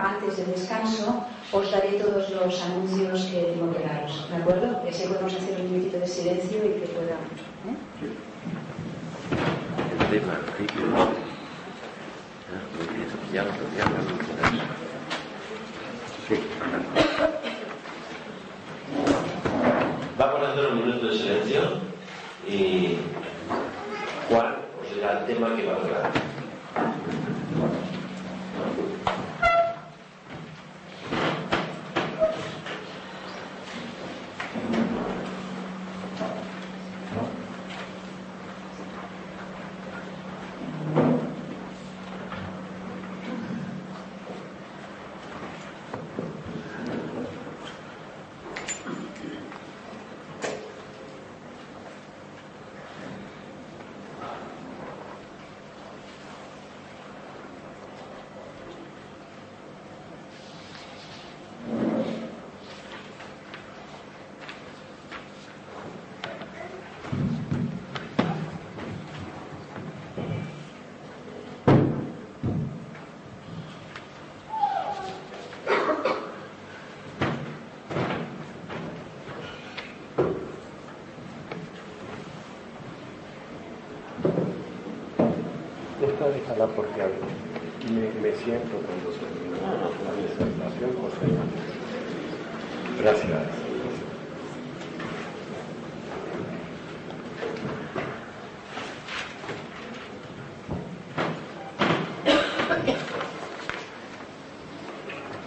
antes del descanso, os daré todos los anuncios que tengo que daros, ¿de acuerdo? Que así podemos hacer un minutito de silencio y que pueda... ¿eh? Sí. Vamos a hacer un minuto de silencio y Juan os dirá el tema que va a hablar. Thank you. Déjala porque me, me siento cuando termino la disertación, José. Gracias.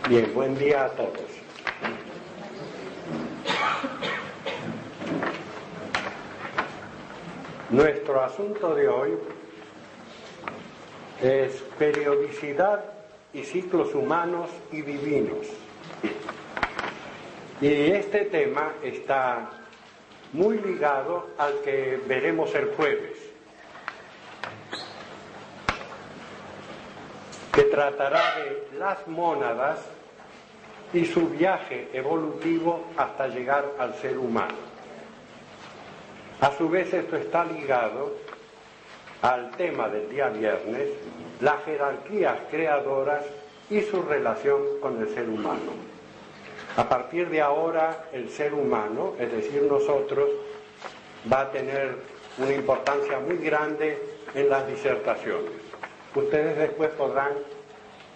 Bien, buen día a todos. Nuestro asunto de hoy es periodicidad y ciclos humanos y divinos. Y este tema está muy ligado al que veremos el jueves, que tratará de las mónadas y su viaje evolutivo hasta llegar al ser humano. A su vez esto está ligado al tema del día viernes, las jerarquías creadoras y su relación con el ser humano. A partir de ahora, el ser humano, es decir, nosotros, va a tener una importancia muy grande en las disertaciones. Ustedes después podrán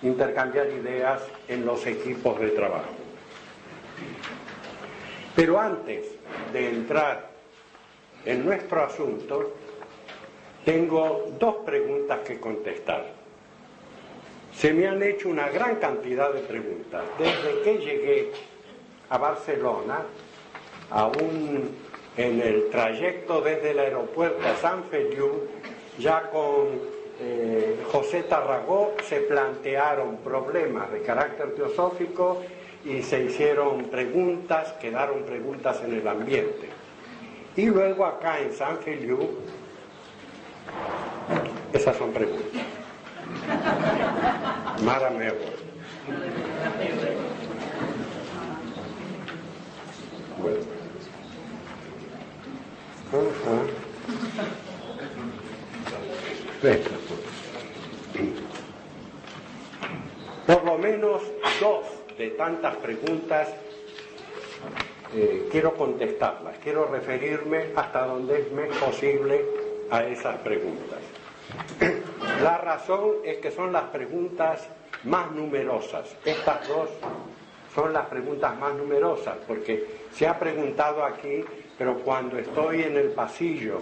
intercambiar ideas en los equipos de trabajo. Pero antes de entrar en nuestro asunto, tengo dos preguntas que contestar. Se me han hecho una gran cantidad de preguntas. Desde que llegué a Barcelona, aún en el trayecto desde el aeropuerto a San Feliu, ya con eh, José Tarragó se plantearon problemas de carácter teosófico y se hicieron preguntas, quedaron preguntas en el ambiente. Y luego acá en San Feliu, esas son preguntas. Mara Mebo. Bueno. Venga. Por lo menos dos de tantas preguntas eh, quiero contestarlas, quiero referirme hasta donde es posible a esas preguntas. La razón es que son las preguntas más numerosas. Estas dos son las preguntas más numerosas, porque se ha preguntado aquí, pero cuando estoy en el pasillo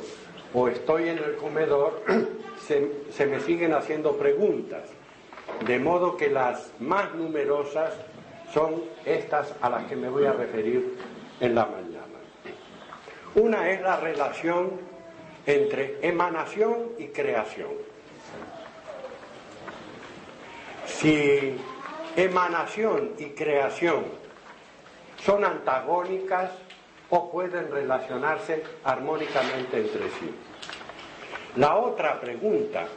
o estoy en el comedor, se, me siguen haciendo preguntas. De modo que las más numerosas son estas a las que me voy a referir en la mañana. Una es la relación entre emanación y creación. Si emanación y creación son antagónicas o pueden relacionarse armónicamente entre sí. La otra pregunta,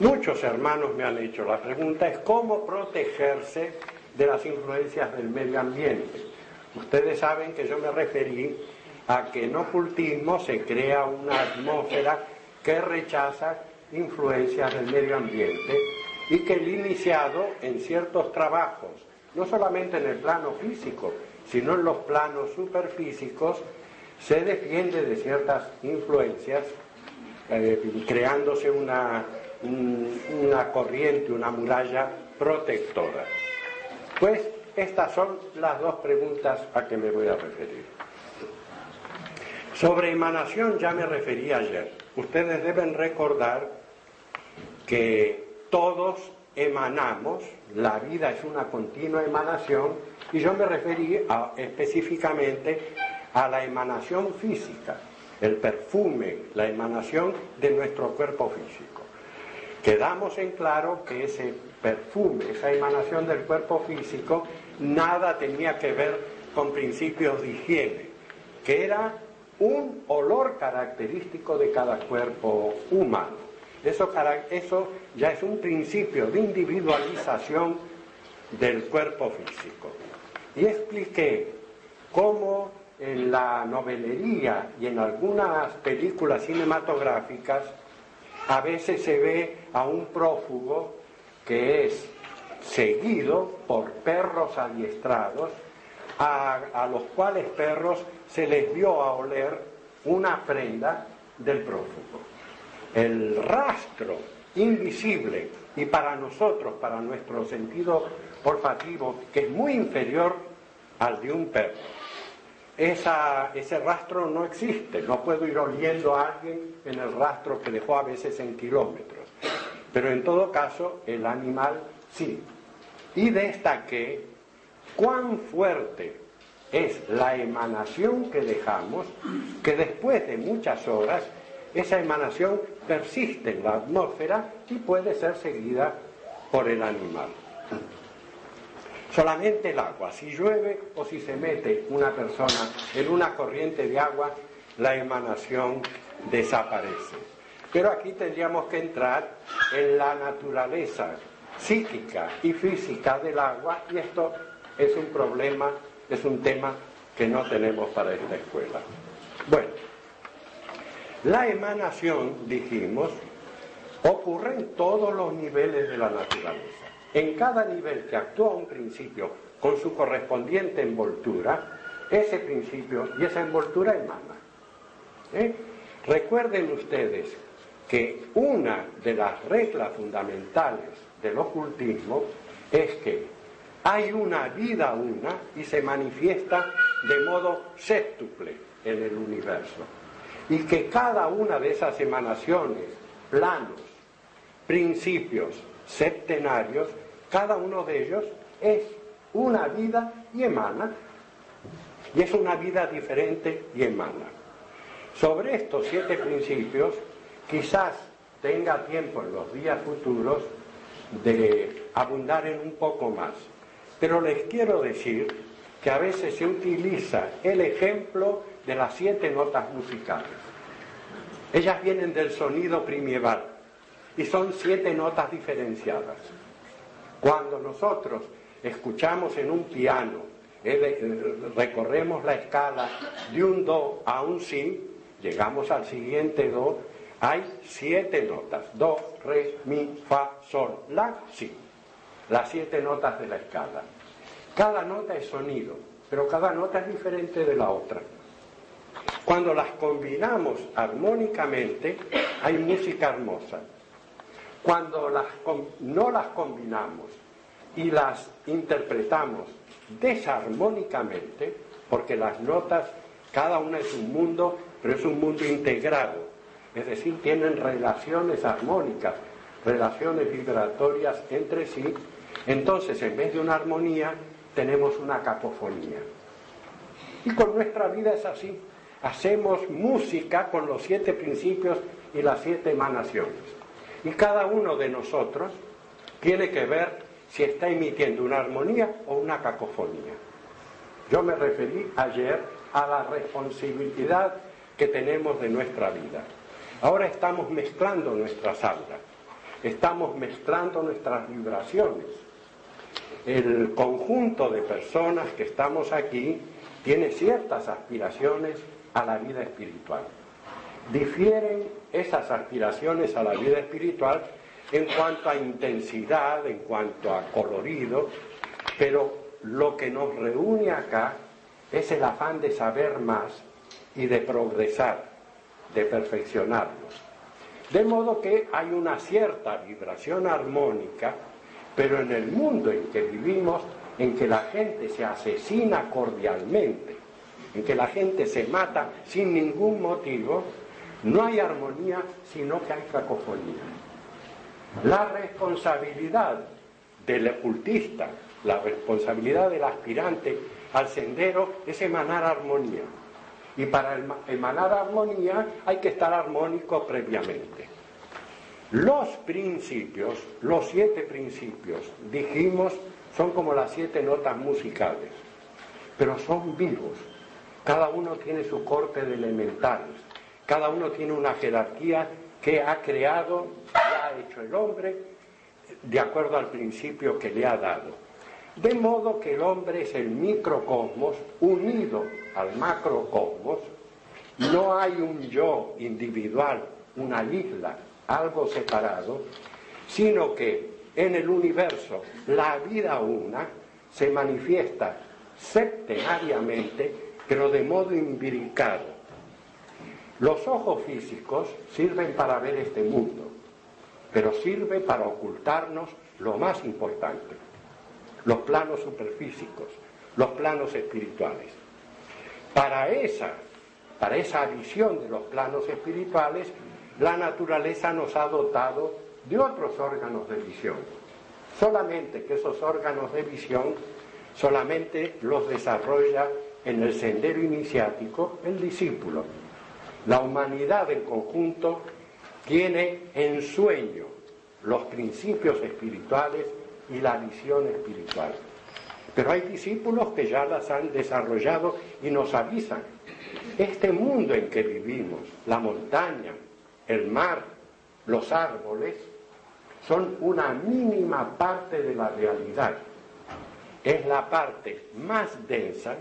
muchos hermanos me han hecho la pregunta, es cómo protegerse de las influencias del medio ambiente. Ustedes saben que yo me referí a que en ocultismo se crea una atmósfera que rechaza influencias del medio ambiente y que el iniciado en ciertos trabajos, no solamente en el plano físico, sino en los planos superfísicos, se defiende de ciertas influencias, eh, creándose una, una corriente, una muralla protectora. Pues estas son las dos preguntas a que me voy a referir. Sobre emanación ya me referí ayer. Ustedes deben recordar que todos emanamos, la vida es una continua emanación, y yo me referí específicamente a la emanación física, el perfume, la emanación de nuestro cuerpo físico. Quedamos en claro que ese perfume, esa emanación del cuerpo físico, nada tenía que ver con principios de higiene, que era un olor característico de cada cuerpo humano. Eso, ya es un principio de individualización del cuerpo físico. Y expliqué cómo en la novelería y en algunas películas cinematográficas a veces se ve a un prófugo que es seguido por perros adiestrados, a, los cuales perros se les dio a oler una prenda del prófugo. El rastro invisible y para nosotros, para nuestro sentido olfativo, que es muy inferior al de un perro. ese rastro no existe, no puedo ir oliendo a alguien en el rastro que dejó a veces en kilómetros, pero en todo caso el animal sí. Y destaqué cuán fuerte es la emanación que dejamos, que después de muchas horas esa emanación persiste en la atmósfera y puede ser seguida por el animal. Solamente el agua, si llueve o si se mete una persona en una corriente de agua, la emanación desaparece. Pero aquí tendríamos que entrar en la naturaleza psíquica y física del agua y esto es un problema, es un tema que no tenemos para esta escuela. Bueno, la emanación, dijimos, ocurre en todos los niveles de la naturaleza. En cada nivel que actúa un principio con su correspondiente envoltura, ese principio y esa envoltura emana. ¿Eh? Recuerden ustedes que una de las reglas fundamentales del ocultismo es que hay una vida una y se manifiesta de modo séptuple en el universo. Y que cada una de esas emanaciones, planos, principios septenarios, cada uno de ellos es una vida y emana. Y es una vida diferente y emana. Sobre estos siete principios, quizás tenga tiempo en los días futuros de abundar en un poco más. Pero les quiero decir que a veces se utiliza el ejemplo de las siete notas musicales. Ellas vienen del sonido primieval y son siete notas diferenciadas. Cuando nosotros escuchamos en un piano, eh, recorremos la escala de un do a un si, llegamos al siguiente do, hay siete notas, do, re, mi, fa, sol, la, si, las siete notas de la escala. Cada nota es sonido, pero cada nota es diferente de la otra. Cuando las combinamos armónicamente, hay música hermosa. Cuando las, no las combinamos y las interpretamos desarmónicamente, porque las notas, cada una es un mundo, pero es un mundo integrado, es decir, tienen relaciones armónicas, relaciones vibratorias entre sí, entonces en vez de una armonía tenemos una cacofonía. Y con nuestra vida es así. hacemos música con los siete principios y las siete emanaciones. Y cada uno de nosotros tiene que ver si está emitiendo una armonía o una cacofonía. Yo me referí ayer a la responsabilidad que tenemos de nuestra vida. Ahora estamos mezclando nuestras auras, estamos mezclando nuestras vibraciones. El conjunto de personas que estamos aquí tiene ciertas aspiraciones a la vida espiritual. Difieren esas aspiraciones a la vida espiritual en cuanto a intensidad, en cuanto a colorido, pero lo que nos reúne acá es el afán de saber más y de progresar, de perfeccionarnos. De modo que hay una cierta vibración armónica, pero en el mundo en que vivimos, en que la gente se asesina cordialmente, en que la gente se mata sin ningún motivo, no hay armonía, sino que hay cacofonía. La responsabilidad del ocultista, la responsabilidad del aspirante al sendero es emanar armonía. Y para emanar armonía hay que estar armónico previamente. Los principios, los siete principios, dijimos, son como las siete notas musicales, pero son vivos. Cada uno tiene su corte de elementales, cada uno tiene una jerarquía que ha creado, que ha hecho el hombre, de acuerdo al principio que le ha dado. De modo que el hombre es el microcosmos unido al macrocosmos. No hay un yo individual, una isla, algo separado, sino que en el universo la vida una se manifiesta septenariamente, pero de modo imbricado. Los ojos físicos sirven para ver este mundo, pero sirve para ocultarnos lo más importante, los planos superfísicos, los planos espirituales. Para esa, para esa visión de los planos espirituales, la naturaleza nos ha dotado de otros órganos de visión. Solamente que esos órganos de visión solamente los desarrolla en el sendero iniciático el discípulo. La humanidad en conjunto tiene en sueño los principios espirituales y la visión espiritual. Pero hay discípulos que ya las han desarrollado y nos avisan. Este mundo en que vivimos, la montaña, el mar, los árboles, son una mínima parte de la realidad. Es la parte más densa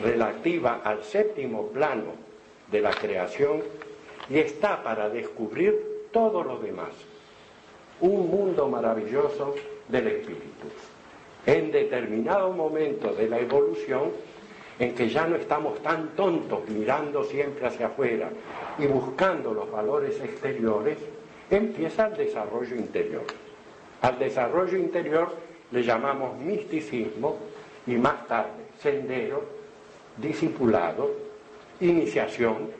relativa al séptimo plano de la creación y está para descubrir todo lo demás. Un mundo maravilloso del espíritu. En determinado momento de la evolución, en que ya no estamos tan tontos mirando siempre hacia afuera y buscando los valores exteriores, empieza el desarrollo interior. Al desarrollo interior le llamamos misticismo y más tarde sendero, discipulado, iniciación,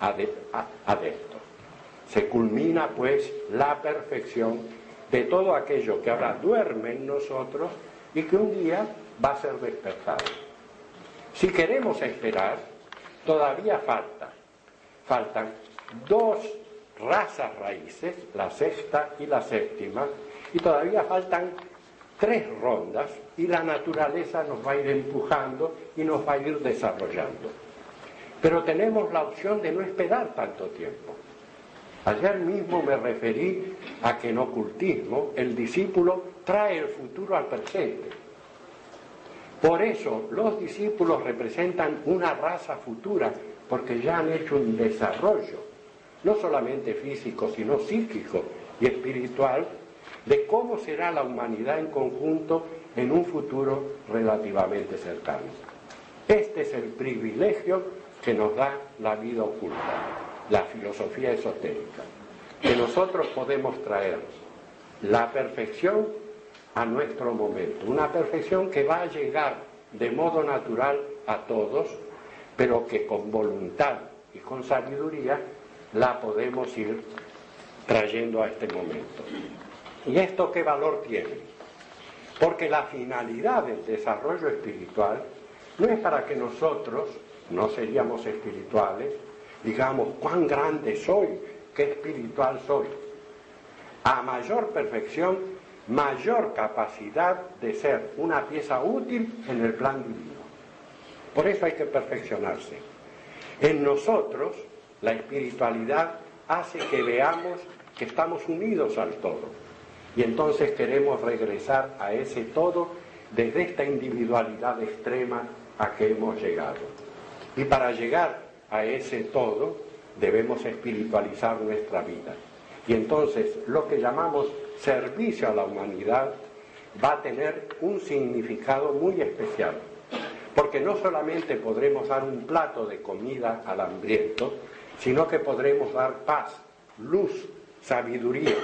adepto. Se culmina pues la perfección de todo aquello que ahora duerme en nosotros y que un día va a ser despertado. Si queremos esperar, todavía falta. Faltan dos razas raíces, la sexta y la séptima, y todavía faltan tres rondas y la naturaleza nos va a ir empujando y nos va a ir desarrollando. Pero tenemos la opción de no esperar tanto tiempo. Ayer mismo me referí a que en ocultismo el discípulo trae el futuro al presente. Por eso los discípulos representan una raza futura, porque ya han hecho un desarrollo, no solamente físico, sino psíquico y espiritual, de cómo será la humanidad en conjunto en un futuro relativamente cercano. Este es el privilegio que nos da la vida oculta la filosofía esotérica, que nosotros podemos traer la perfección a nuestro momento, una perfección que va a llegar de modo natural a todos, pero que con voluntad y con sabiduría la podemos ir trayendo a este momento. ¿Y esto qué valor tiene? Porque la finalidad del desarrollo espiritual no es para que nosotros no seríamos espirituales, digamos, cuán grande soy, qué espiritual soy. A mayor perfección, mayor capacidad de ser una pieza útil en el plan divino. Por eso hay que perfeccionarse. En nosotros, la espiritualidad hace que veamos que estamos unidos al todo. Y entonces queremos regresar a ese todo desde esta individualidad extrema a que hemos llegado. Y para llegar a ese todo debemos espiritualizar nuestra vida. Y entonces lo que llamamos servicio a la humanidad va a tener un significado muy especial. Porque no solamente podremos dar un plato de comida al hambriento, sino que podremos dar paz, luz, sabiduría.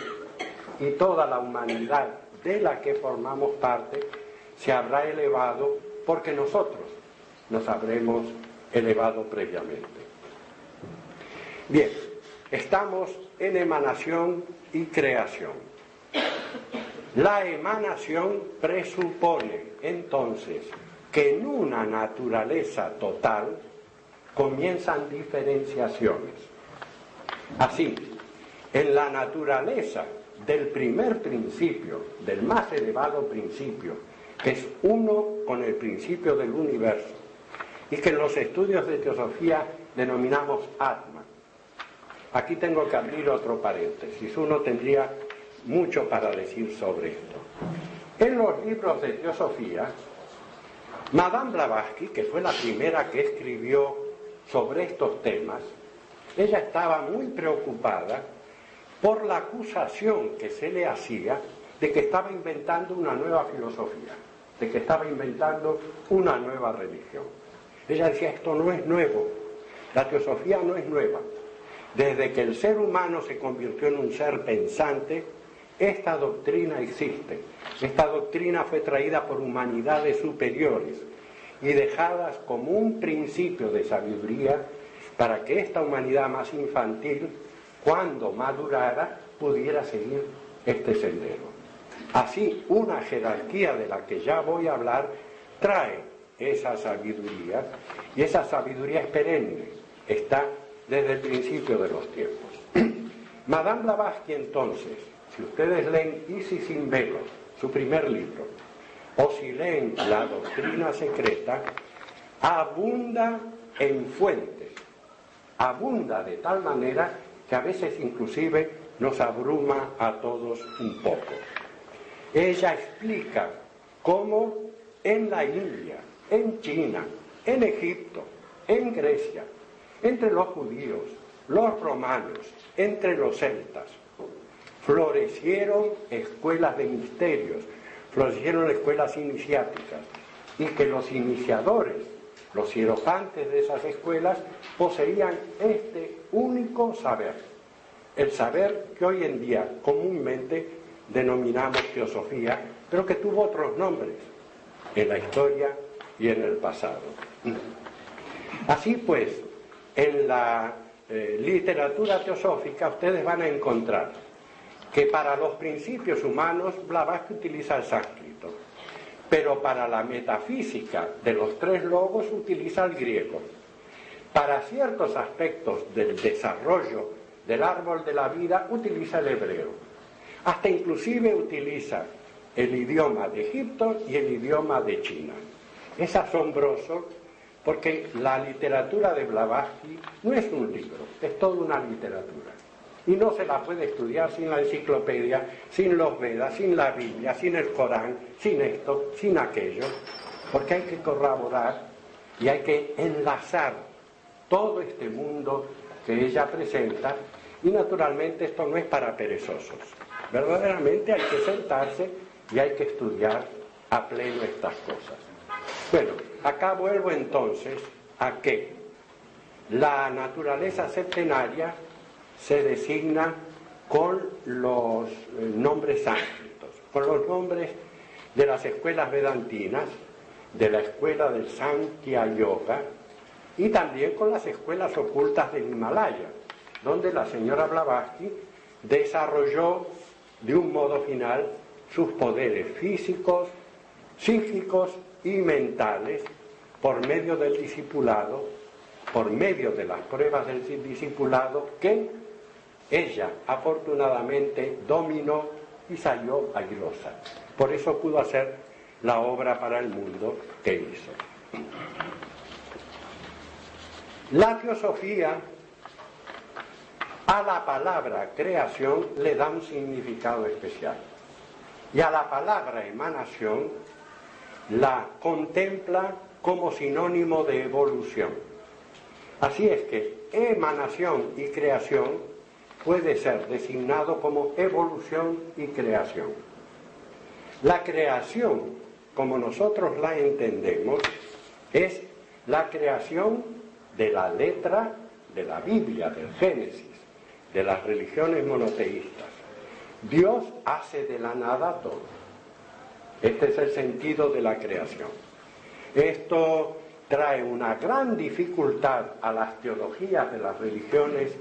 Y toda la humanidad de la que formamos parte se habrá elevado porque nosotros nos habremos elevado previamente. Bien, estamos en emanación y creación. La emanación presupone entonces que en una naturaleza total comienzan diferenciaciones. Así, en la naturaleza del primer principio, del más elevado principio, que es uno con el principio del universo, y que en los estudios de teosofía denominamos Atma. Aquí tengo que abrir otro paréntesis, uno tendría mucho para decir sobre esto. En los libros de teosofía, Madame Blavatsky, que fue la primera que escribió sobre estos temas, ella estaba muy preocupada por la acusación que se le hacía de que estaba inventando una nueva filosofía, de que estaba inventando una nueva religión. Ella decía, esto no es nuevo, la teosofía no es nueva. Desde que el ser humano se convirtió en un ser pensante, esta doctrina existe. Esta doctrina fue traída por humanidades superiores y dejadas como un principio de sabiduría para que esta humanidad más infantil, cuando madurara, pudiera seguir este sendero. Así, una jerarquía de la que ya voy a hablar trae esa sabiduría y esa sabiduría es perenne, está desde el principio de los tiempos. Madame Blavatsky entonces, si ustedes leen Isis sin velo, su primer libro, o si leen la doctrina secreta, abunda en fuentes, abunda de tal manera que a veces inclusive nos abruma a todos un poco. Ella explica cómo en la India, en China, en Egipto, en Grecia, entre los judíos, los romanos, entre los celtas, florecieron escuelas de misterios, florecieron escuelas iniciáticas, y que los iniciadores, los hierofantes de esas escuelas, poseían este único saber, el saber que hoy en día comúnmente denominamos teosofía, pero que tuvo otros nombres en la historia y en el pasado. Así pues, en la eh, literatura teosófica ustedes van a encontrar que para los principios humanos Blavatsky utiliza el sánscrito, pero para la metafísica de los tres logos utiliza el griego. Para ciertos aspectos del desarrollo del árbol de la vida utiliza el hebreo. Hasta inclusive utiliza el idioma de Egipto y el idioma de China. Es asombroso porque la literatura de Blavatsky no es un libro, es toda una literatura. Y no se la puede estudiar sin la enciclopedia, sin los Vedas, sin la Biblia, sin el Corán, sin esto, sin aquello, porque hay que corroborar y hay que enlazar todo este mundo que ella presenta y naturalmente esto no es para perezosos. Verdaderamente hay que sentarse y hay que estudiar a pleno estas cosas. Bueno, acá vuelvo entonces a que la naturaleza septenaria se designa con los eh, nombres sánscritos, con los nombres de las escuelas vedantinas, de la escuela del Sankhya Yoga y también con las escuelas ocultas del Himalaya, donde la señora Blavatsky desarrolló de un modo final sus poderes físicos, psíquicos y mentales por medio del discipulado por medio de las pruebas del discipulado que ella afortunadamente dominó y salió airosa. Por eso pudo hacer la obra para el mundo que hizo. La teosofía a la palabra creación le da un significado especial y a la palabra emanación la contempla como sinónimo de evolución. Así es que emanación y creación puede ser designado como evolución y creación. La creación, como nosotros la entendemos, es la creación de la letra de la Biblia, del Génesis, de las religiones monoteístas. Dios hace de la nada todo. Este es el sentido de la creación. Esto trae una gran dificultad a las teologías de las religiones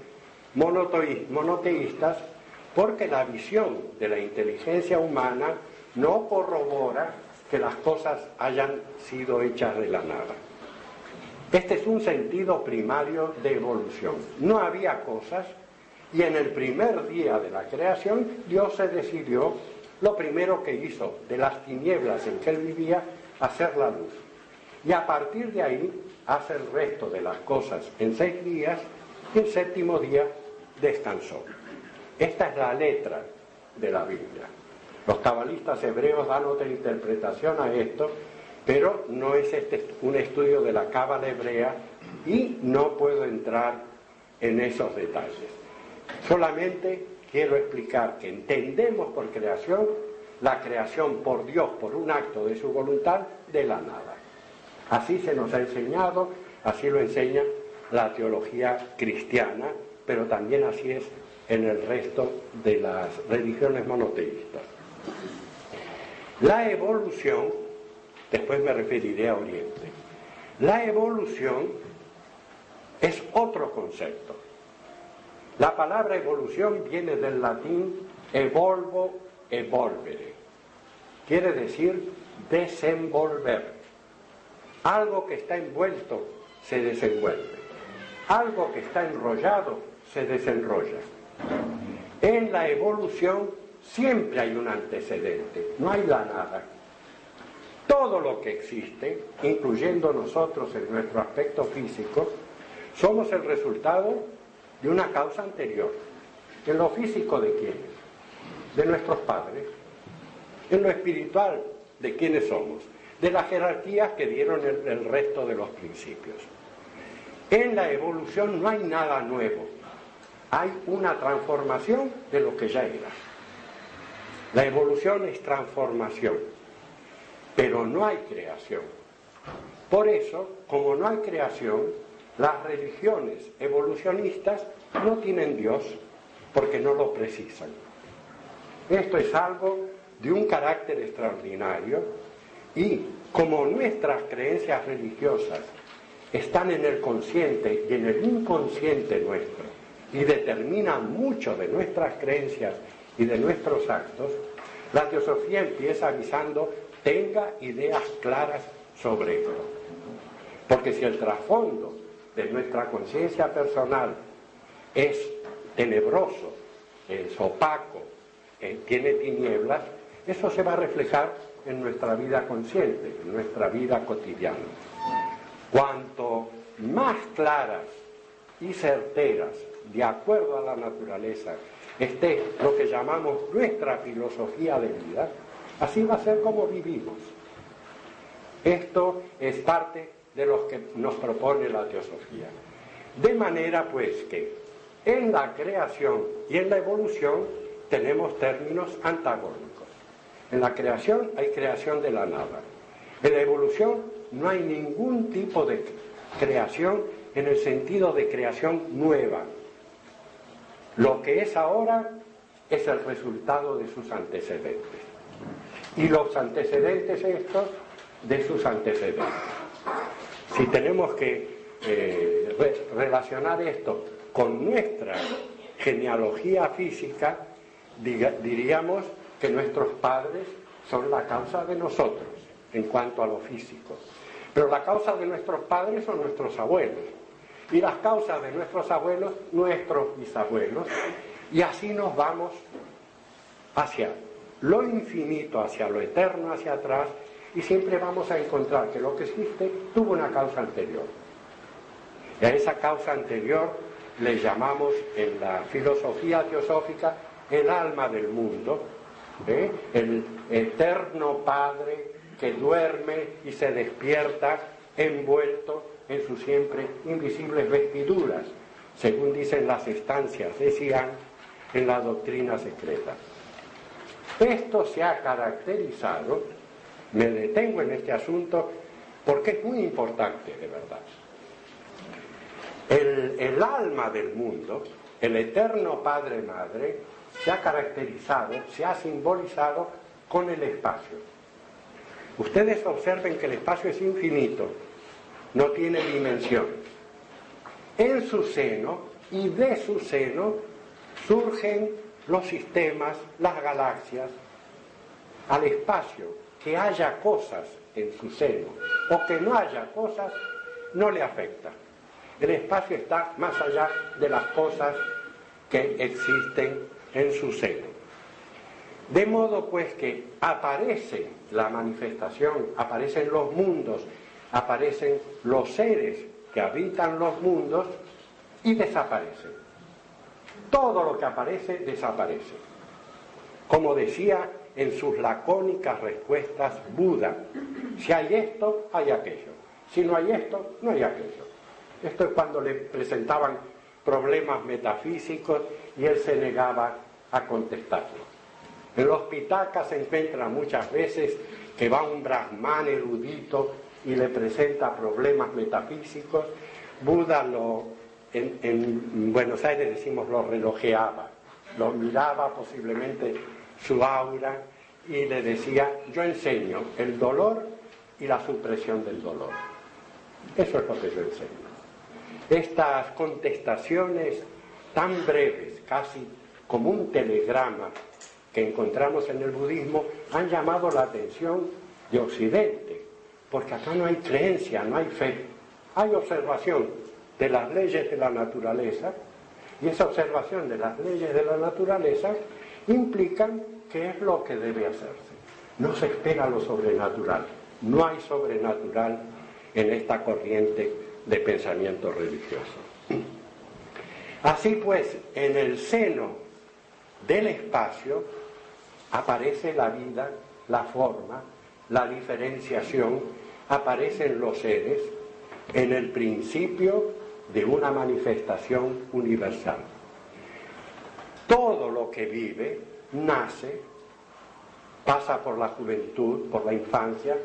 monoteístas porque la visión de la inteligencia humana no corrobora que las cosas hayan sido hechas de la nada. Este es un sentido primario de evolución. No había cosas y en el primer día de la creación Dios se decidió lo primero que hizo de las tinieblas en que él vivía, hacer la luz. Y a partir de ahí hace el resto de las cosas en seis días y el séptimo día descansó. Esta es la letra de la Biblia. Los cabalistas hebreos dan otra interpretación a esto, pero no es este un estudio de la cábala hebrea y no puedo entrar en esos detalles. Solamente quiero explicar que entendemos por creación la creación por Dios, por un acto de su voluntad, de la nada. Así se nos ha enseñado, así lo enseña la teología cristiana, pero también así es en el resto de las religiones monoteístas. La evolución, después me referiré a Oriente, la evolución es otro concepto. La palabra evolución viene del latín evolvo, evolvere. Quiere decir desenvolver. Algo que está envuelto se desenvuelve. Algo que está enrollado se desenrolla. En la evolución siempre hay un antecedente, no hay la nada. Todo lo que existe, incluyendo nosotros en nuestro aspecto físico, somos el resultado de una causa anterior. En lo físico de quiénes? De nuestros padres. En lo espiritual de quiénes somos. De las jerarquías que dieron el, el resto de los principios. En la evolución no hay nada nuevo. Hay una transformación de lo que ya era. La evolución es transformación, pero no hay creación. Por eso, como no hay creación, las religiones evolucionistas no tienen Dios porque no lo precisan. Esto es algo de un carácter extraordinario y como nuestras creencias religiosas están en el consciente y en el inconsciente nuestro y determinan mucho de nuestras creencias y de nuestros actos, la teosofía empieza avisando tenga ideas claras sobre esto. Porque si el trasfondo de nuestra conciencia personal es tenebroso, es opaco, eh, tiene tinieblas, eso se va a reflejar en nuestra vida consciente, en nuestra vida cotidiana. Cuanto más claras y certeras, de acuerdo a la naturaleza, esté lo que llamamos nuestra filosofía de vida, así va a ser como vivimos. Esto es parte de los que nos propone la teosofía. De manera pues que en la creación y en la evolución tenemos términos antagónicos. En la creación hay creación de la nada. En la evolución no hay ningún tipo de creación en el sentido de creación nueva. Lo que es ahora es el resultado de sus antecedentes. Y los antecedentes estos de sus antecedentes. Si tenemos que eh, relacionar esto con nuestra genealogía física, diríamos que nuestros padres son la causa de nosotros en cuanto a lo físico. Pero la causa de nuestros padres son nuestros abuelos. Y las causas de nuestros abuelos, nuestros bisabuelos, y así nos vamos hacia lo infinito, hacia lo eterno, hacia atrás, y siempre vamos a encontrar que lo que existe tuvo una causa anterior. Y a esa causa anterior le llamamos en la filosofía teosófica el alma del mundo, ¿eh? el eterno Padre que duerme y se despierta envuelto en sus siempre invisibles vestiduras, según dicen las estancias decían en la doctrina secreta. Esto se ha caracterizado, me detengo en este asunto porque es muy importante de verdad. El, el alma del mundo, el eterno Padre Madre, se ha caracterizado, se ha simbolizado con el espacio. Ustedes observen que el espacio es infinito, no tiene dimensión. En su seno y de su seno surgen los sistemas, las galaxias, al espacio, que haya cosas en su seno o que no haya cosas, no le afecta. El espacio está más allá de las cosas que existen en su seno. De modo pues que aparece la manifestación, aparecen los mundos, aparecen los seres que habitan los mundos y desaparecen. Todo lo que aparece desaparece. Como decía en sus lacónicas respuestas Buda, si hay esto, hay aquello. Si no hay esto, no hay aquello. Esto es cuando le presentaban problemas metafísicos y él se negaba a contestarlos. En los pitacas se encuentra muchas veces que va un brahman erudito y le presenta problemas metafísicos. Buda lo, en, en Buenos Aires decimos lo relojeaba, lo miraba posiblemente su aura y le decía, yo enseño el dolor y la supresión del dolor. Eso es lo que yo enseño. Estas contestaciones tan breves, casi como un telegrama que encontramos en el budismo han llamado la atención de Occidente, porque acá no hay creencia, no hay fe, hay observación de las leyes de la naturaleza y esa observación de las leyes de la naturaleza implican qué es lo que debe hacerse. No se espera lo sobrenatural, no hay sobrenatural en esta corriente de pensamiento religioso. Así pues, en el seno del espacio aparece la vida, la forma, la diferenciación, aparecen los seres en el principio de una manifestación universal. Todo lo que vive nace, pasa por la juventud, por la infancia,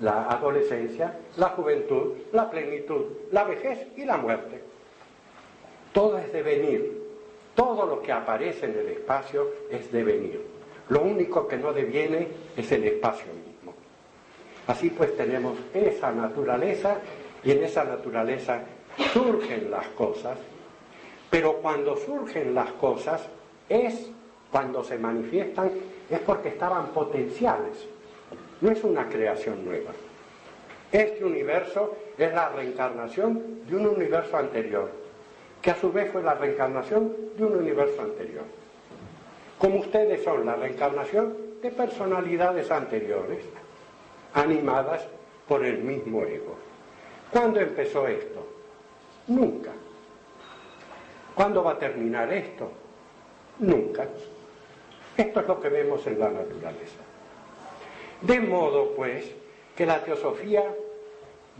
la adolescencia, la juventud, la plenitud, la vejez y la muerte. Todo es devenir. Todo lo que aparece en el espacio es devenir. Lo único que no deviene es el espacio. Así pues tenemos esa naturaleza y en esa naturaleza surgen las cosas, pero cuando surgen las cosas es cuando se manifiestan es porque estaban potenciales. No es una creación nueva. Este universo es la reencarnación de un universo anterior, que a su vez fue la reencarnación de un universo anterior como ustedes son la reencarnación de personalidades anteriores, animadas por el mismo ego. ¿Cuándo empezó esto? Nunca. ¿Cuándo va a terminar esto? Nunca. Esto es lo que vemos en la naturaleza. De modo, pues, que la teosofía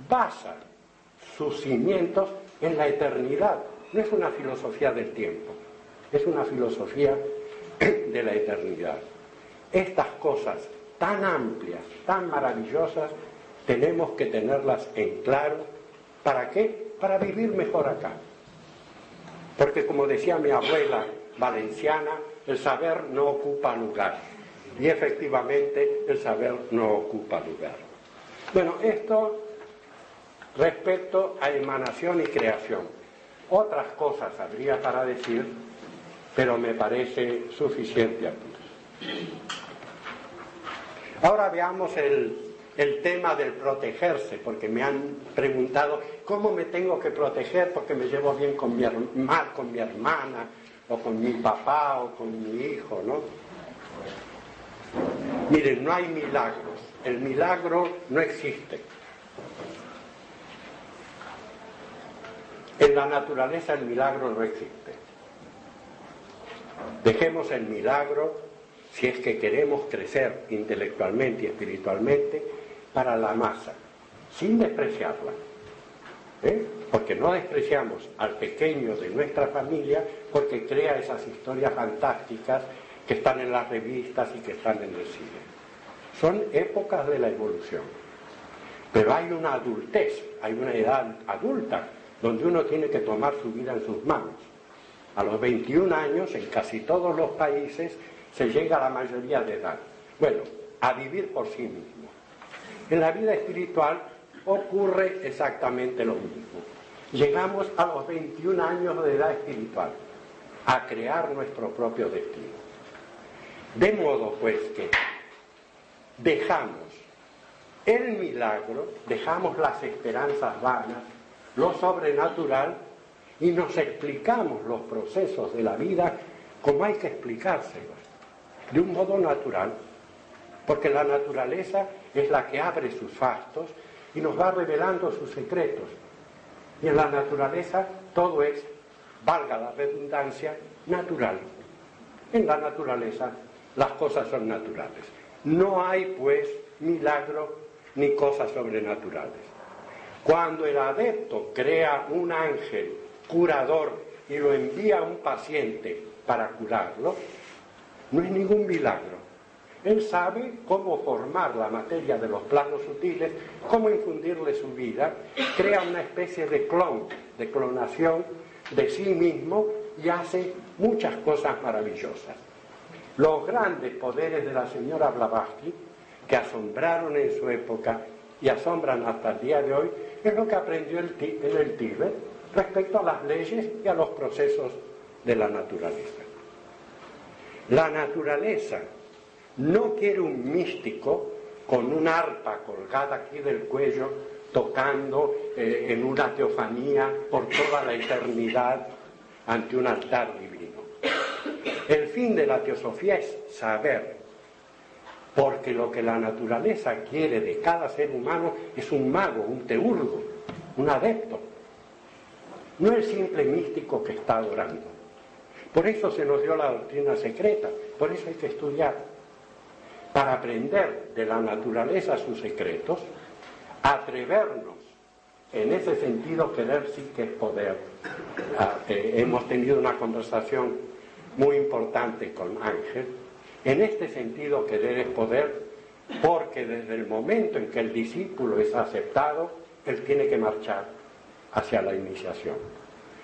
basa sus cimientos en la eternidad. No es una filosofía del tiempo, es una filosofía de la eternidad. Estas cosas tan amplias, tan maravillosas, tenemos que tenerlas en claro. ¿Para qué? Para vivir mejor acá. Porque como decía mi abuela valenciana, el saber no ocupa lugar. Y efectivamente el saber no ocupa lugar. Bueno, esto respecto a emanación y creación. Otras cosas habría para decir, pero me parece suficiente aquí. Ahora veamos el, el tema del protegerse, porque me han preguntado cómo me tengo que proteger porque me llevo bien con mi, mal con mi hermana, o con mi papá, o con mi hijo, ¿no? Miren, no hay milagros. El milagro no existe. En la naturaleza el milagro no existe. Dejemos el milagro si es que queremos crecer intelectualmente y espiritualmente para la masa, sin despreciarla. ¿eh? Porque no despreciamos al pequeño de nuestra familia porque crea esas historias fantásticas que están en las revistas y que están en el cine. Son épocas de la evolución. Pero hay una adultez, hay una edad adulta donde uno tiene que tomar su vida en sus manos. A los 21 años, en casi todos los países, se llega a la mayoría de edad. Bueno, a vivir por sí mismo. En la vida espiritual ocurre exactamente lo mismo. Llegamos a los 21 años de edad espiritual a crear nuestro propio destino. De modo pues que dejamos el milagro, dejamos las esperanzas vanas, lo sobrenatural y nos explicamos los procesos de la vida como hay que explicárselos, de un modo natural, porque la naturaleza es la que abre sus fastos y nos va revelando sus secretos. Y en la naturaleza todo es, valga la redundancia, natural. En la naturaleza las cosas son naturales. No hay pues milagro ni cosas sobrenaturales. Cuando el adepto crea un ángel curador y lo envía a un paciente para curarlo, no es ningún milagro. Él sabe cómo formar la materia de los planos sutiles, cómo infundirle su vida, crea una especie de clon, de clonación de sí mismo y hace muchas cosas maravillosas. Los grandes poderes de la señora Blavatsky, que asombraron en su época y asombran hasta el día de hoy, es lo que aprendió en el Tíbet respecto a las leyes y a los procesos de la naturaleza. La naturaleza no quiere un místico con un arpa colgada aquí del cuello tocando eh, en una teofanía por toda la eternidad ante un altar divino. El fin de la teosofía es saber, porque lo que la naturaleza quiere de cada ser humano es un mago, un teurgo, un adepto, no el simple místico que está adorando. Por eso se nos dio la doctrina secreta, por eso hay que estudiar, para aprender de la naturaleza sus secretos, atrevernos en ese sentido, querer sí que es poder. Ah, eh, hemos tenido una conversación muy importante con Ángel. En este sentido, querer es poder, porque desde el momento en que el discípulo es aceptado, él tiene que marchar hacia la iniciación.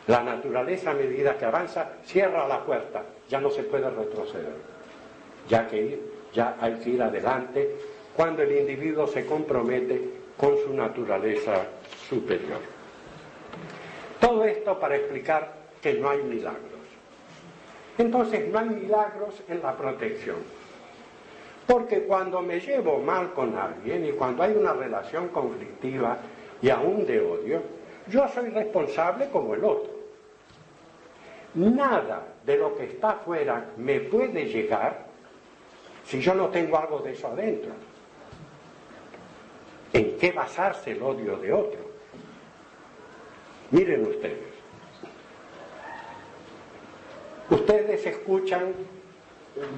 La naturaleza, a medida que avanza, cierra la puerta, ya no se puede retroceder. Ya que ya hay que ir adelante cuando el individuo se compromete con su naturaleza superior. Todo esto para explicar que no hay milagros. Entonces no hay milagros en la protección. Porque cuando me llevo mal con alguien y cuando hay una relación conflictiva y aún de odio, yo soy responsable como el otro. Nada de lo que está afuera me puede llegar si yo no tengo algo de eso adentro en qué basarse el odio de otro. Miren ustedes. Ustedes escuchan,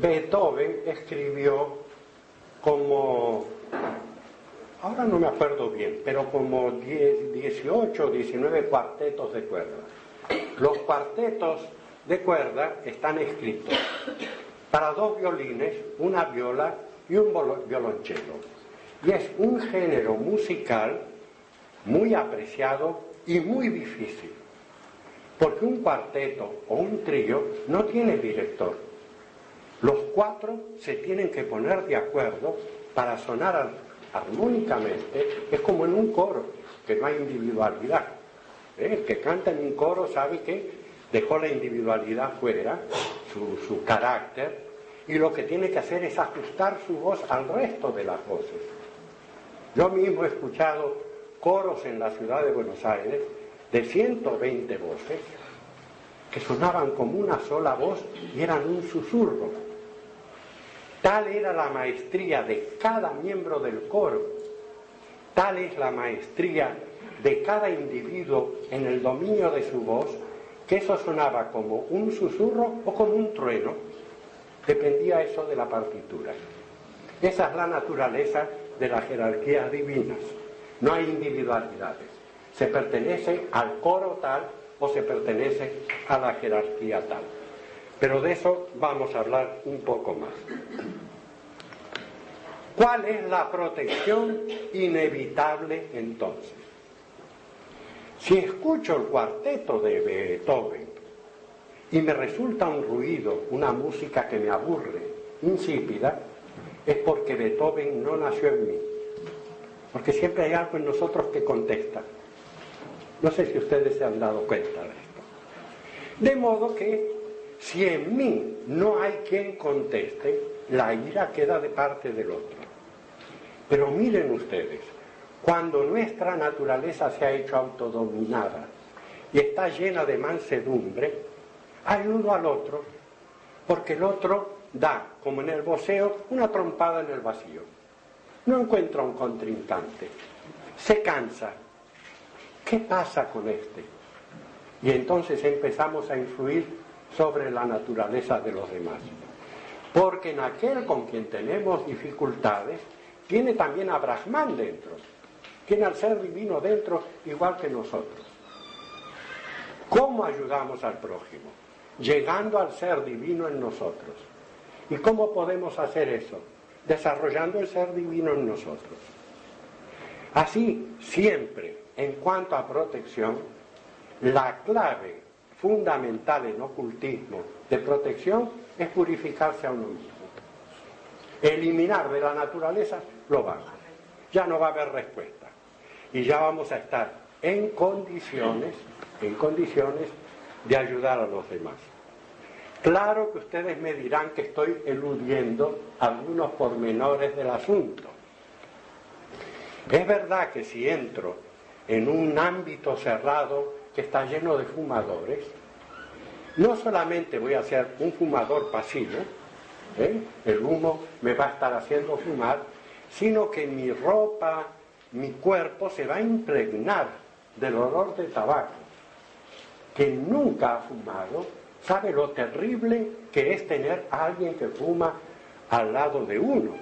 Beethoven escribió como, ahora no me acuerdo bien, pero como 18 o 19 cuartetos de cuerda. Los cuartetos de cuerda están escritos para dos violines, una viola y un violonchelo. Y es un género musical muy apreciado y muy difícil. Porque un cuarteto o un trío no tiene director. Los cuatro se tienen que poner de acuerdo para sonar armónicamente. Es como en un coro, que no hay individualidad. ¿Eh? El que canta en un coro sabe que dejó la individualidad fuera, su, su carácter, y lo que tiene que hacer es ajustar su voz al resto de las voces. Yo mismo he escuchado coros en la ciudad de Buenos Aires de 120 voces que sonaban como una sola voz y eran un susurro. Tal era la maestría de cada miembro del coro, tal es la maestría de cada individuo en el dominio de su voz, que eso sonaba como un susurro o como un trueno. Dependía eso de la partitura. Esa es la naturaleza de las jerarquías divinas. No hay individualidades. Se pertenece al coro tal o se pertenece a la jerarquía tal. Pero de eso vamos a hablar un poco más. ¿Cuál es la protección inevitable entonces? Si escucho el cuarteto de Beethoven y me resulta un ruido, una música que me aburre, insípida, es porque Beethoven no nació en mí. Porque siempre hay algo en nosotros que contesta. No sé si ustedes se han dado cuenta de esto. De modo que si en mí no hay quien conteste, la ira queda de parte del otro. Pero miren ustedes, cuando nuestra naturaleza se ha hecho autodominada y está llena de mansedumbre, hay uno al otro, porque el otro da, como en el boxeo, una trompada en el vacío. No encuentra un contrincante, se cansa. ¿Qué pasa con este? Y entonces empezamos a influir sobre la naturaleza de los demás. Porque en aquel con quien tenemos dificultades, tiene también a Brahman dentro, tiene al ser divino dentro igual que nosotros. ¿Cómo ayudamos al prójimo? Llegando al ser divino en nosotros. ¿Y cómo podemos hacer eso? Desarrollando el ser divino en nosotros. Así, siempre, en cuanto a protección, la clave fundamental en ocultismo de protección es purificarse a uno mismo. Eliminar de la naturaleza lo bajo. Ya no va a haber respuesta. Y ya vamos a estar en condiciones, en condiciones de ayudar a los demás. Claro que ustedes me dirán que estoy eludiendo algunos pormenores del asunto. Es verdad que si entro en un ámbito cerrado que está lleno de fumadores, no solamente voy a ser un fumador pasivo, ¿eh? el humo me va a estar haciendo fumar, sino que mi ropa, mi cuerpo se va a impregnar del olor de tabaco. que nunca ha fumado sabe lo terrible que es tener a alguien que fuma al lado de uno.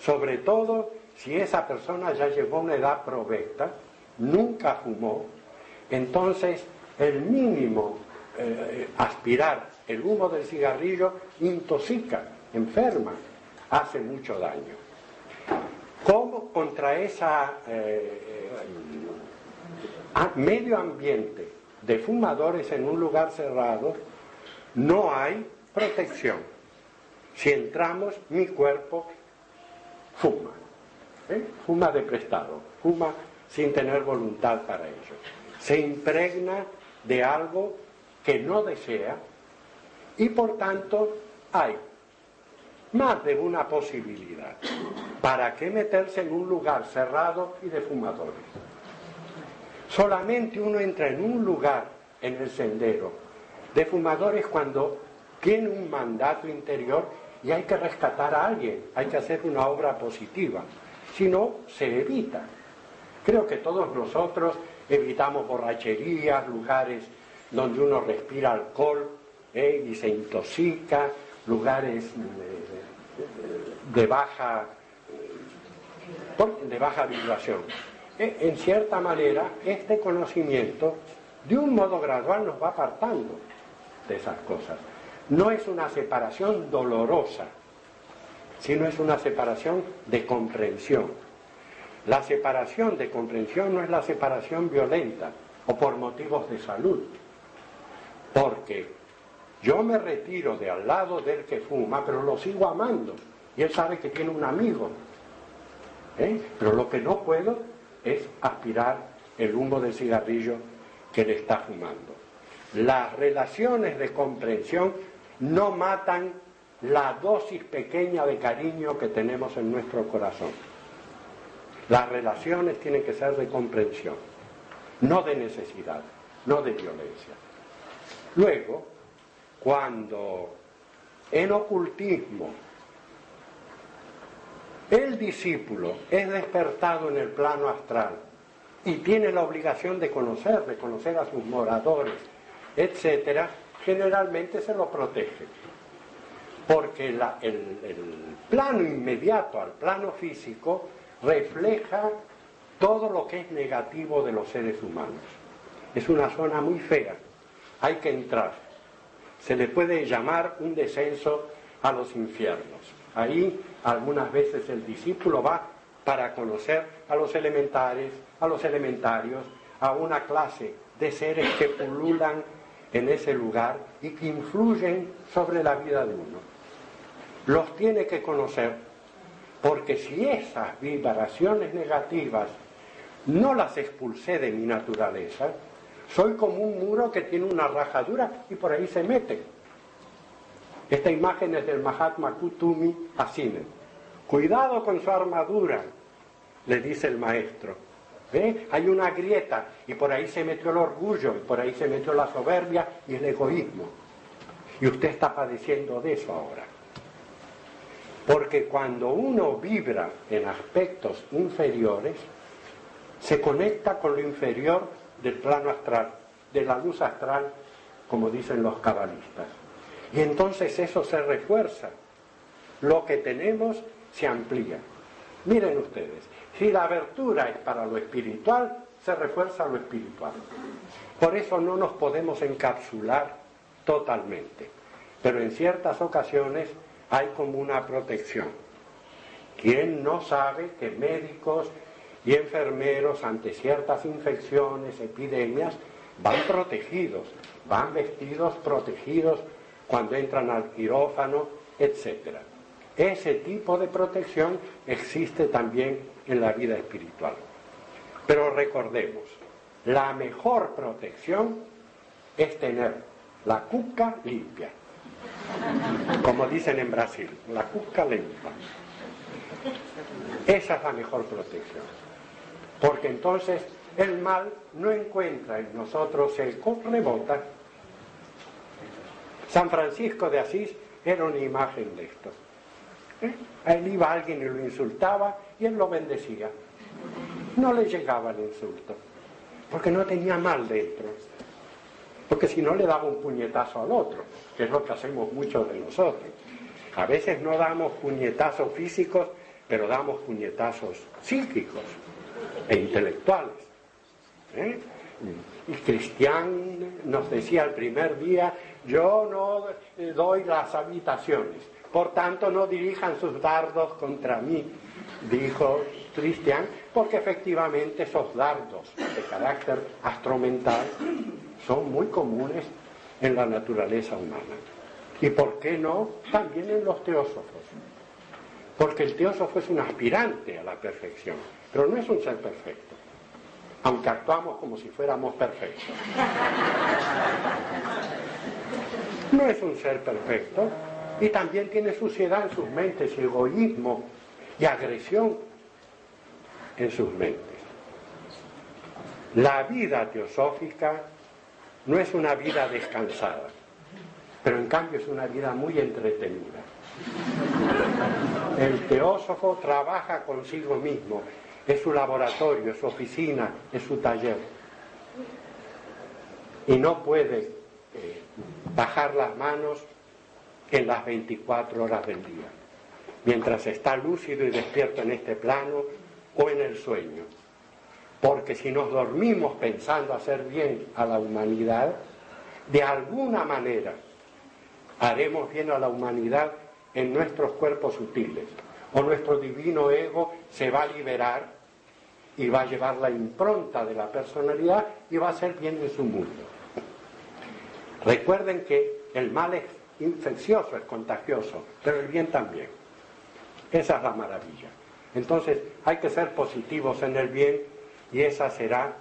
Sobre todo si esa persona ya llegó a una edad provecta, nunca fumó, entonces el mínimo eh, aspirar el humo del cigarrillo intoxica, enferma, hace mucho daño. ¿Cómo contra ese eh, eh, medio ambiente de fumadores en un lugar cerrado no hay protección. Si entramos, mi cuerpo fuma. ¿eh? Fuma de prestado, fuma sin tener voluntad para ello. Se impregna de algo que no desea y por tanto hay más de una posibilidad. ¿Para qué meterse en un lugar cerrado y de fumadores? Solamente uno entra en un lugar en el sendero de fumadores cuando tiene un mandato interior y hay que rescatar a alguien, hay que hacer una obra positiva. Si no, se evita. Creo que todos nosotros evitamos borracherías, lugares donde uno respira alcohol ¿eh? y se intoxica, lugares de, baja de baja vibración. Eh, en cierta manera, este conocimiento de un modo gradual nos va apartando de esas cosas. No es una separación dolorosa, sino es una separación de comprensión. La separación de comprensión no es la separación violenta o por motivos de salud, porque yo me retiro de al lado del que fuma, pero lo sigo amando, y él sabe que tiene un amigo. ¿eh? Pero lo que no puedo es aspirar el humo del cigarrillo que le está fumando. Las relaciones de comprensión no matan la dosis pequeña de cariño que tenemos en nuestro corazón. Las relaciones tienen que ser de comprensión, no de necesidad, no de violencia. Luego, cuando en ocultismo el discípulo es despertado en el plano astral y tiene la obligación de conocer, de conocer a sus moradores, etcétera, generalmente se lo protege. Porque el, el plano inmediato al plano físico refleja todo lo que es negativo de los seres humanos. Es una zona muy fea, hay que entrar. Se le puede llamar un descenso a los infiernos. Ahí algunas veces el discípulo va para conocer a los elementares, a los elementarios, a una clase de seres que pululan en ese lugar y que influyen sobre la vida de uno. Los tiene que conocer porque si esas vibraciones negativas no las expulsé de mi naturaleza, soy como un muro que tiene una rajadura y por ahí se mete. Esta imagen es del Mahatma Kutumi Asinen. Cuidado con su armadura, le dice el maestro. ¿Ve? Hay una grieta y por ahí se metió el orgullo, y por ahí se metió la soberbia y el egoísmo. Y usted está padeciendo de eso ahora. Porque cuando uno vibra en aspectos inferiores, se conecta con lo inferior del plano astral, de la luz astral, como dicen los cabalistas. Y entonces eso se refuerza. Lo que tenemos se amplía. Miren ustedes, si la abertura es para lo espiritual, se refuerza lo espiritual. Por eso no nos podemos encapsular totalmente. Pero en ciertas ocasiones hay como una protección. ¿Quién no sabe que médicos y enfermeros ante ciertas infecciones, epidemias, van protegidos, van vestidos protegidos cuando entran al quirófano, etc. Ese tipo de protección existe también en la vida espiritual. Pero recordemos, la mejor protección es tener la cuca limpia. Como dicen en Brasil, la cuca limpia. Esa es la mejor protección. Porque entonces el mal no encuentra en nosotros eco, rebota. San Francisco de Asís era una imagen de esto. ¿Eh? A él iba alguien y lo insultaba y él lo bendecía. No le llegaba el insulto, porque no tenía mal dentro. Porque si no le daba un puñetazo al otro, que es lo que hacemos muchos de nosotros. A veces no damos puñetazos físicos, pero damos puñetazos psíquicos e intelectuales. ¿eh? Y Cristian nos decía el primer día, yo no doy las habitaciones, por tanto no dirijan sus dardos contra mí, dijo Cristian, porque efectivamente esos dardos de carácter astromental son muy comunes en la naturaleza humana. ¿Y por qué no? También en los teósofos. Porque el teósofo es un aspirante a la perfección, pero no es un ser perfecto, aunque actuamos como si fuéramos perfectos. No es un ser perfecto y también tiene suciedad en sus mentes egoísmo y agresión en sus mentes. La vida teosófica no es una vida descansada, pero en cambio es una vida muy entretenida. El teósofo trabaja consigo mismo, es su laboratorio, es su oficina, es su taller. Y no puede eh, bajar las manos en las 24 horas del día, mientras está lúcido y despierto en este plano o en el sueño. Porque si nos dormimos pensando hacer bien a la humanidad, de alguna manera haremos bien a la humanidad en nuestros cuerpos sutiles. O nuestro divino ego se va a liberar y va a llevar la impronta de la personalidad y va a hacer bien en su mundo. Recuerden que el mal es infeccioso, es contagioso, pero el bien también. Esa es la maravilla. Entonces hay que ser positivos en el bien y esa será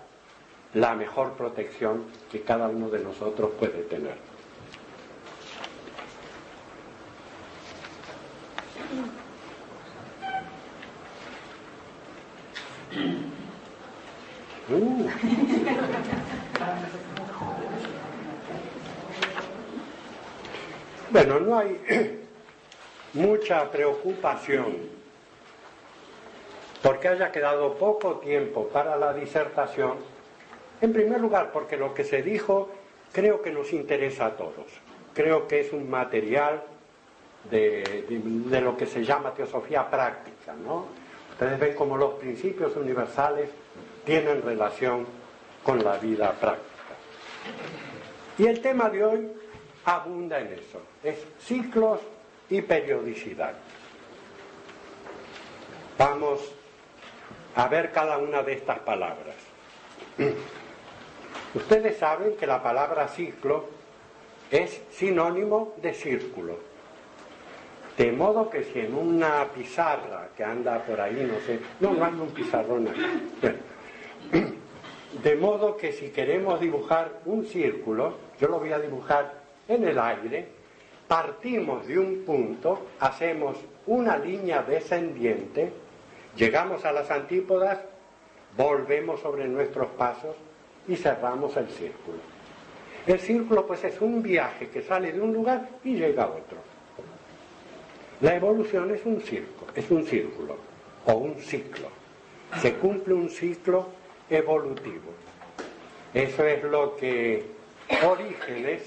la mejor protección que cada uno de nosotros puede tener. Bueno, no hay mucha preocupación porque haya quedado poco tiempo para la disertación. En primer lugar, porque lo que se dijo creo que nos interesa a todos. Creo que es un material de, lo que se llama teosofía práctica, ¿no? Ustedes ven cómo los principios universales tienen relación con la vida práctica. Y el tema de hoy abunda en eso, es ciclos y periodicidad. Vamos a ver cada una de estas palabras. Ustedes saben que la palabra ciclo es sinónimo de círculo. De modo que si en una pizarra que anda por ahí, no sé, no, no hay un pizarrón aquí. De modo que si queremos dibujar un círculo, yo lo voy a dibujar en el aire, partimos de un punto, hacemos una línea descendiente, llegamos a las antípodas, volvemos sobre nuestros pasos y cerramos el círculo. El círculo pues es un viaje que sale de un lugar y llega a otro. La evolución es un círculo, es un círculo o un ciclo. Se cumple un ciclo evolutivo. Eso es lo que Orígenes,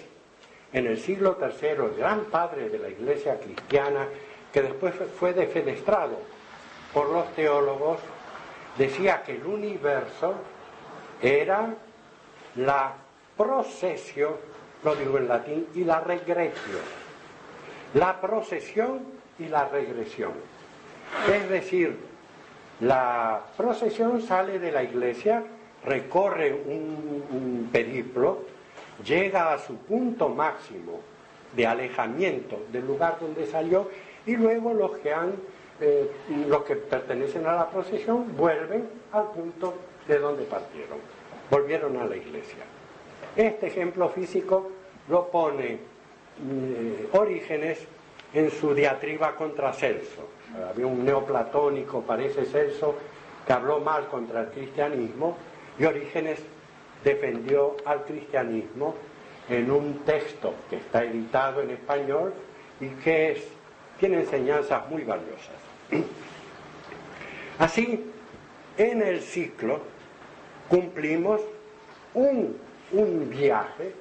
en el siglo III, el gran padre de la iglesia cristiana, que después fue defenestrado por los teólogos, decía que el universo era la procesión, lo digo en latín, y la regresión. La procesión y la regresión. Es decir, la procesión sale de la iglesia, recorre un, periplo, llega a su punto máximo de alejamiento del lugar donde salió y luego los que han eh, los que pertenecen a la procesión vuelven al punto de donde partieron, volvieron a la iglesia. Este ejemplo físico lo pone eh, Orígenes en su diatriba contra Celso. Había un neoplatónico, parece Celso, que habló mal contra el cristianismo y Orígenes defendió al cristianismo en un texto que está editado en español y que tiene enseñanzas muy valiosas. Así, en el ciclo cumplimos un, un viaje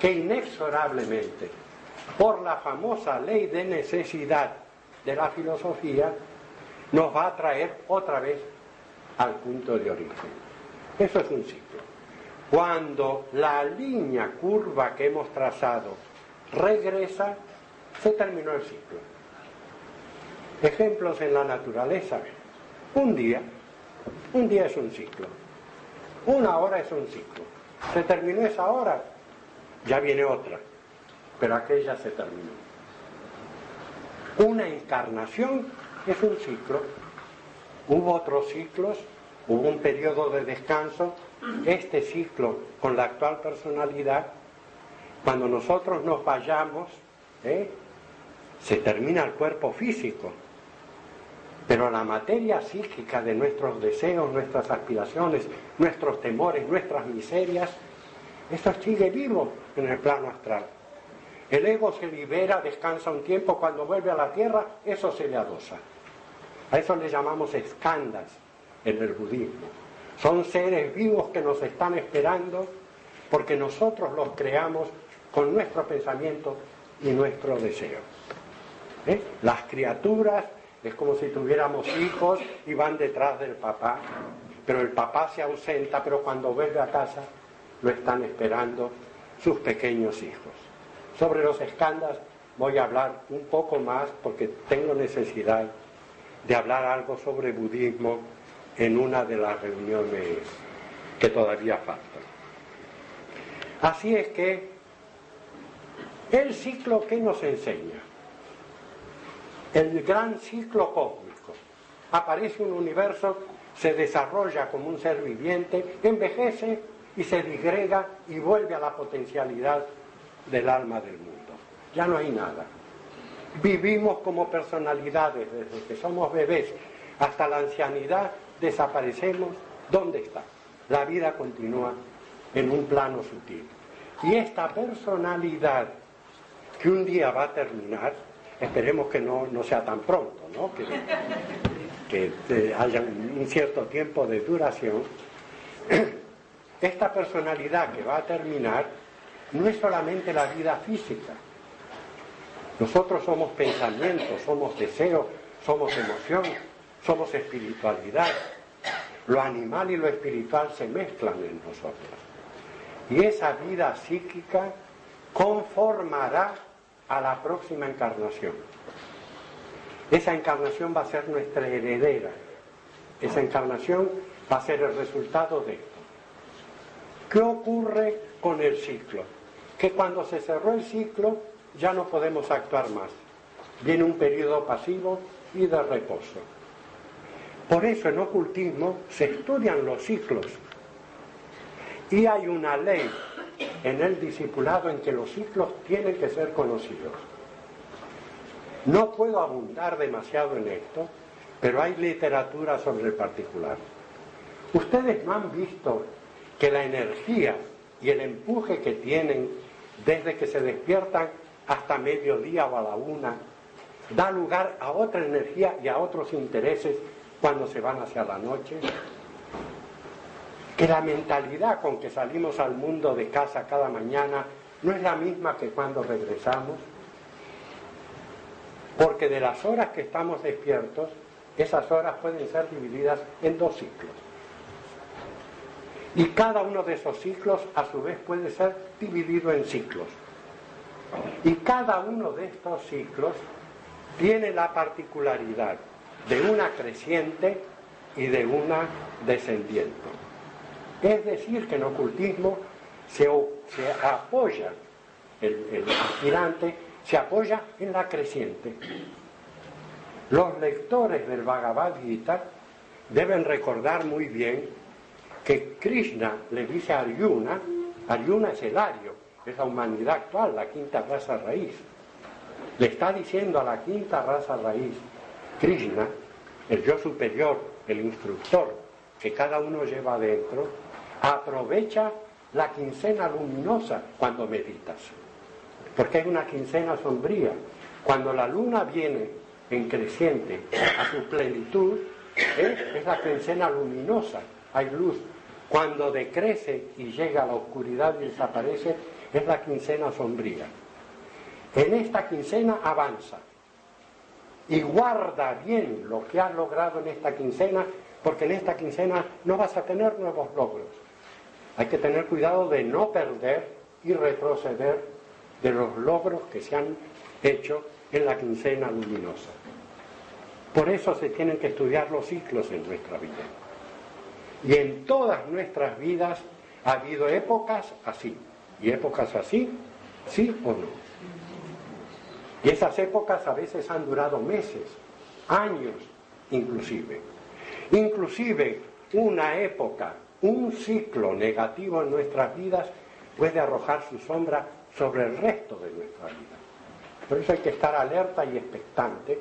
que inexorablemente por la famosa ley de necesidad de la filosofía, nos va a traer otra vez al punto de origen. Eso es un ciclo. Cuando la línea curva que hemos trazado regresa, se terminó el ciclo. Ejemplos en la naturaleza. Un día, un día es un ciclo. Una hora es un ciclo. Se terminó esa hora, ya viene otra pero aquella se terminó. Una encarnación es un ciclo. Hubo otros ciclos, hubo un periodo de descanso. Este ciclo con la actual personalidad, cuando nosotros nos vayamos, ¿eh? se termina el cuerpo físico, pero la materia psíquica de nuestros deseos, nuestras aspiraciones, nuestros temores, nuestras miserias, eso sigue vivo en el plano astral. El ego se libera, descansa un tiempo, cuando vuelve a la tierra, eso se le adosa. A eso le llamamos escandas en el budismo. Son seres vivos que nos están esperando porque nosotros los creamos con nuestro pensamiento y nuestro deseo. ¿Eh? Las criaturas es como si tuviéramos hijos y van detrás del papá, pero el papá se ausenta, pero cuando vuelve a casa lo están esperando sus pequeños hijos. Sobre los escándalos voy a hablar un poco más porque tengo necesidad de hablar algo sobre budismo en una de las reuniones que todavía faltan. Así es que el ciclo que nos enseña, el gran ciclo cósmico, aparece un universo, se desarrolla como un ser viviente, envejece y se disgrega y vuelve a la potencialidad del alma del mundo. Ya no hay nada. Vivimos como personalidades desde que somos bebés hasta la ancianidad, desaparecemos. ¿Dónde está? la vida continúa en un plano sutil. Y esta personalidad que un día va a terminar, esperemos que no, sea tan pronto, ¿no? que, que haya un cierto tiempo de duración, esta personalidad que va a terminar no es solamente la vida física. Nosotros somos pensamientos, somos deseos, somos emoción, somos espiritualidad. Lo animal y lo espiritual se mezclan en nosotros. Y esa vida psíquica conformará a la próxima encarnación. Esa encarnación va a ser nuestra heredera. Esa encarnación va a ser el resultado de esto. ¿Qué ocurre con el ciclo? Que cuando se cerró el ciclo ya no podemos actuar más. Viene un periodo pasivo y de reposo. Por eso en ocultismo se estudian los ciclos. Y hay una ley en el discipulado en que los ciclos tienen que ser conocidos. No puedo abundar demasiado en esto, pero hay literatura sobre el particular. Ustedes no han visto que la energía y el empuje que tienen desde que se despiertan hasta mediodía o a la una da lugar a otra energía y a otros intereses cuando se van hacia la noche. Que la mentalidad con que salimos al mundo de casa cada mañana no es la misma que cuando regresamos. Porque de las horas que estamos despiertos, esas horas pueden ser divididas en dos ciclos. Y cada uno de esos ciclos a su vez puede ser dividido en ciclos. Y cada uno de estos ciclos tiene la particularidad de una creciente y de una descendiente. Es decir, que en ocultismo se, apoya, el, el aspirante se apoya en la creciente. Los lectores del Bhagavad Gita deben recordar muy bien que Krishna le dice a Arjuna, Arjuna es el ario, es la humanidad actual, la quinta raza raíz. Le está diciendo a la quinta raza raíz, Krishna, el yo superior, el instructor que cada uno lleva adentro, aprovecha la quincena luminosa cuando meditas. Porque es una quincena sombría. Cuando la luna viene en creciente a su plenitud, es la quincena luminosa, hay luz. Cuando decrece y llega a la oscuridad y desaparece, es la quincena sombría. En esta quincena avanza y guarda bien lo que has logrado en esta quincena, porque en esta quincena no vas a tener nuevos logros. Hay que tener cuidado de no perder y retroceder de los logros que se han hecho en la quincena luminosa. Por eso se tienen que estudiar los ciclos en nuestra vida. Y en todas nuestras vidas ha habido épocas así, y épocas así, sí o no. Y esas épocas a veces han durado meses, años inclusive. Inclusive una época, un ciclo negativo en nuestras vidas puede arrojar su sombra sobre el resto de nuestra vida. Por eso hay que estar alerta y expectante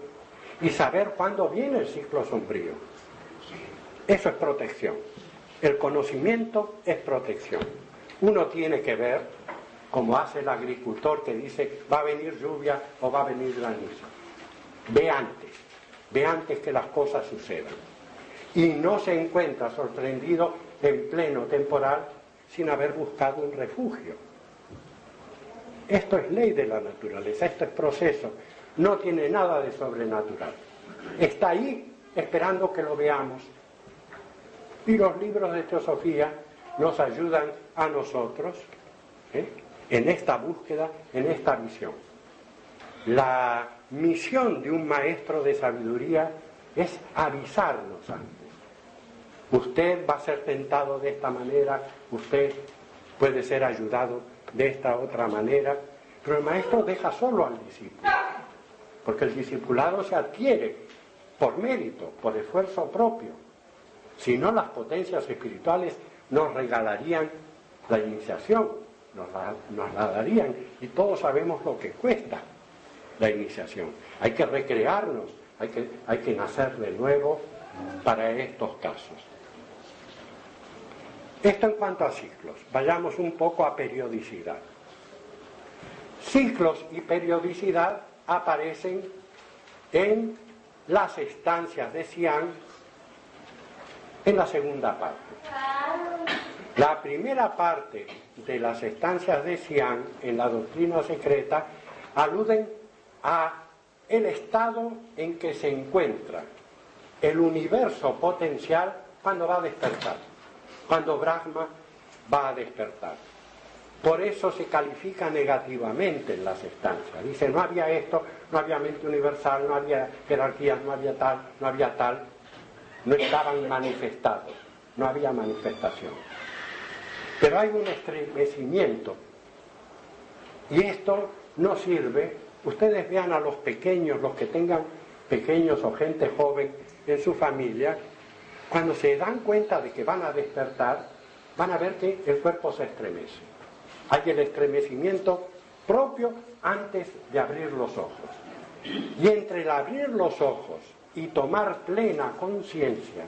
y saber cuándo viene el ciclo sombrío. Eso es protección. El conocimiento es protección. Uno tiene que ver, como hace el agricultor que dice, va a venir lluvia o va a venir granizo. Ve antes, ve antes que las cosas sucedan. Y no se encuentra sorprendido en pleno temporal sin haber buscado un refugio. Esto es ley de la naturaleza, esto es proceso, no tiene nada de sobrenatural. Está ahí esperando que lo veamos y los libros de teosofía nos ayudan a nosotros ¿eh? en esta búsqueda, en esta visión. La misión de un maestro de sabiduría es avisarnos antes. Usted va a ser tentado de esta manera, usted puede ser ayudado de esta otra manera, pero el maestro deja solo al discípulo, porque el discipulado se adquiere por mérito, por esfuerzo propio. Si no, las potencias espirituales nos regalarían la iniciación, nos la, darían y todos sabemos lo que cuesta la iniciación. Hay que recrearnos, hay que, hay que nacer de nuevo para estos casos. Esto en cuanto a ciclos. Vayamos un poco a periodicidad. Ciclos y periodicidad aparecen en las estancias de Sian en la segunda parte. La primera parte de las estancias de Sian en la doctrina secreta aluden a el estado en que se encuentra el universo potencial cuando va a despertar, cuando Brahma va a despertar. Por eso se califica negativamente en las estancias. Dice, no había esto, no había mente universal, no había jerarquías, no había tal, no había tal. No estaban manifestados, no había manifestación. Pero hay un estremecimiento. Y esto no sirve. Ustedes vean a los pequeños, los que tengan pequeños o gente joven en su familia, cuando se dan cuenta de que van a despertar, van a ver que el cuerpo se estremece. Hay el estremecimiento propio antes de abrir los ojos. Y entre el abrir los ojos y tomar plena conciencia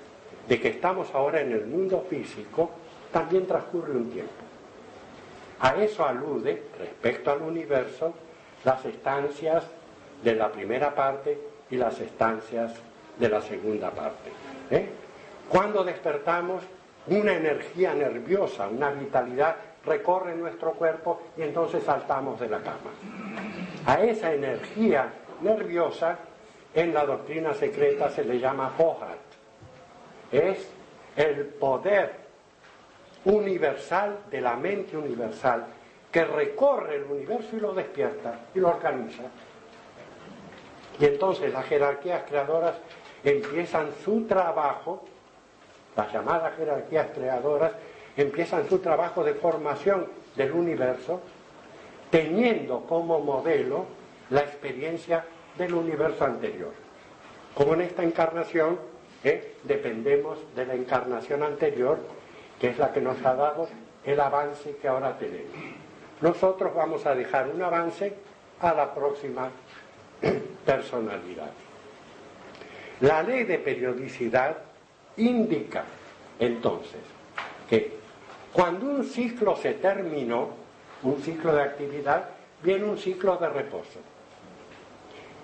de que estamos ahora en el mundo físico, también transcurre un tiempo. A eso alude, respecto al universo, las estancias de la primera parte y las estancias de la segunda parte. ¿eh? Cuando despertamos, una energía nerviosa, una vitalidad recorre nuestro cuerpo y entonces saltamos de la cama. A esa energía nerviosa en la doctrina secreta se le llama Hohat. Es el poder universal de la mente universal que recorre el universo y lo despierta y lo organiza. Y entonces las jerarquías creadoras empiezan su trabajo, las llamadas jerarquías creadoras empiezan su trabajo de formación del universo, teniendo como modelo la experiencia del universo anterior. Como en esta encarnación ¿eh? dependemos de la encarnación anterior, que es la que nos ha dado el avance que ahora tenemos. Nosotros vamos a dejar un avance a la próxima personalidad. La ley de periodicidad indica entonces que cuando un ciclo se terminó, un ciclo de actividad, viene un ciclo de reposo.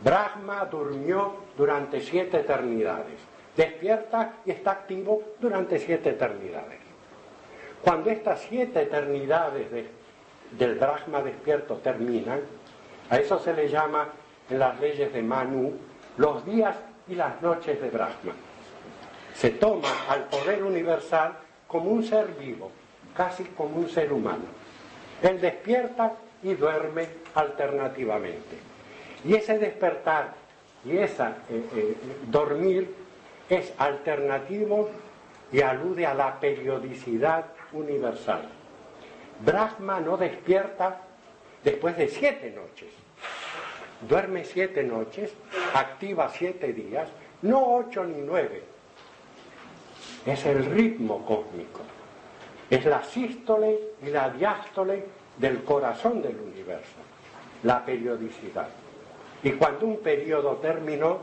Brahma durmió durante siete eternidades, despierta y está activo durante siete eternidades. Cuando estas siete eternidades del Brahma despierto terminan, a eso se le llama en las leyes de Manu los días y las noches de Brahma. Se toma al poder universal como un ser vivo, casi como un ser humano. Él despierta y duerme alternativamente. Y ese despertar y ese eh, eh, dormir es alternativo y alude a la periodicidad universal. Brahma no despierta después de siete noches. Duerme siete noches, activa siete días, no ocho ni nueve. Es el ritmo cósmico. Es la sístole y la diástole del corazón del universo, la periodicidad. Y cuando un periodo terminó,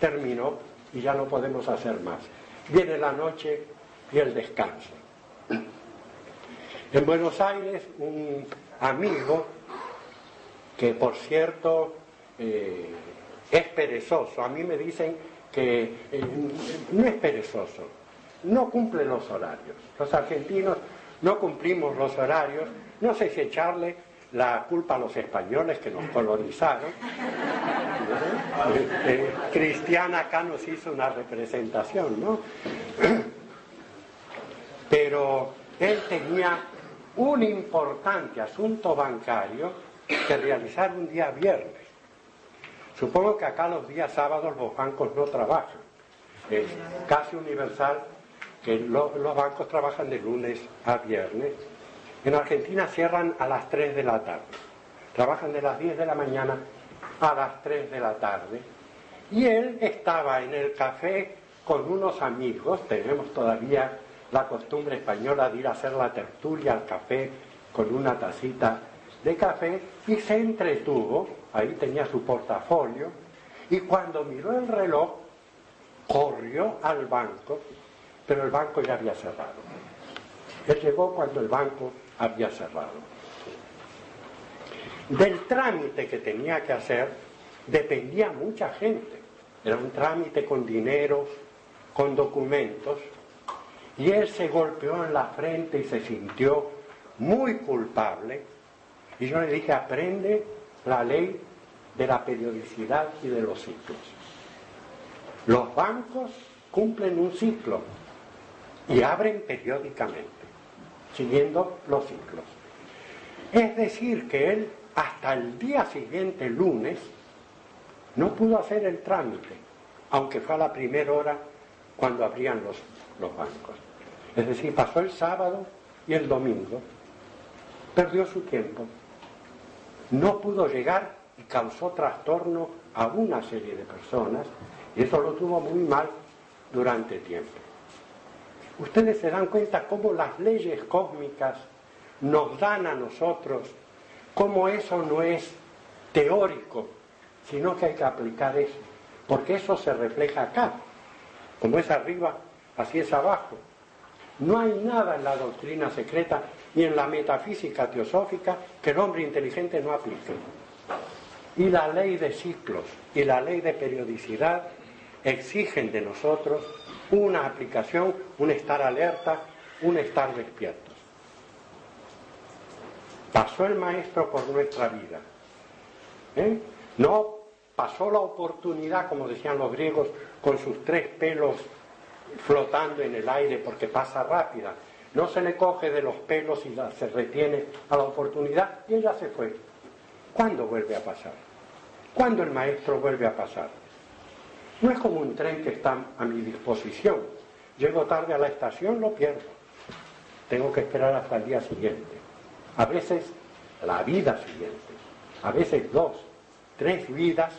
terminó y ya no podemos hacer más. Viene la noche y el descanso. En Buenos Aires, un amigo, que por cierto eh, es perezoso, a mí me dicen que eh, no es perezoso, no cumple los horarios. Los argentinos no cumplimos los horarios, no sé si echarle la culpa a los españoles que nos colonizaron. Eh, eh, Cristiana acá nos hizo una representación, ¿no? Pero él tenía un importante asunto bancario que realizar un día viernes. Supongo que acá los días sábados los bancos no trabajan. Es casi universal que los bancos trabajan de lunes a viernes. En Argentina cierran a las 3 de la tarde. Trabajan de las 10 de la mañana a las 3 de la tarde. Y él estaba en el café con unos amigos, tenemos todavía la costumbre española de ir a hacer la tertulia al café con una tacita de café y se entretuvo, ahí tenía su portafolio, y cuando miró el reloj, corrió al banco pero el banco ya había cerrado. Él llegó cuando el banco había cerrado. Del trámite que tenía que hacer dependía mucha gente. Era un trámite con dinero, con documentos. Y él se golpeó en la frente y se sintió muy culpable. Y yo le dije, aprende la ley de la periodicidad y de los ciclos. Los bancos cumplen un ciclo y abren periódicamente, siguiendo los ciclos. Es decir, que él hasta el día siguiente, lunes, no pudo hacer el trámite, aunque fue a la primera hora cuando abrían los, los bancos. Es decir, pasó el sábado y el domingo, perdió su tiempo, no pudo llegar y causó trastorno a una serie de personas y eso lo tuvo muy mal durante tiempo. Ustedes se dan cuenta cómo las leyes cósmicas nos dan a nosotros cómo eso no es teórico, sino que hay que aplicar eso, porque eso se refleja acá, como es arriba, así es abajo. No hay nada en la doctrina secreta ni en la metafísica teosófica que el hombre inteligente no aplique. Y la ley de ciclos y la ley de periodicidad exigen de nosotros una aplicación, un estar alerta, un estar despierto. Pasó el maestro por nuestra vida. ¿eh? No pasó la oportunidad, como decían los griegos, con sus tres pelos flotando en el aire porque pasa rápida. No se le coge de los pelos y se retiene a la oportunidad y ella se fue. ¿Cuándo vuelve a pasar? ¿Cuándo el maestro vuelve a pasar? No es como un tren que está a mi disposición. Llego tarde a la estación, lo pierdo. Tengo que esperar hasta el día siguiente a veces la vida siguiente, a veces dos, tres vidas,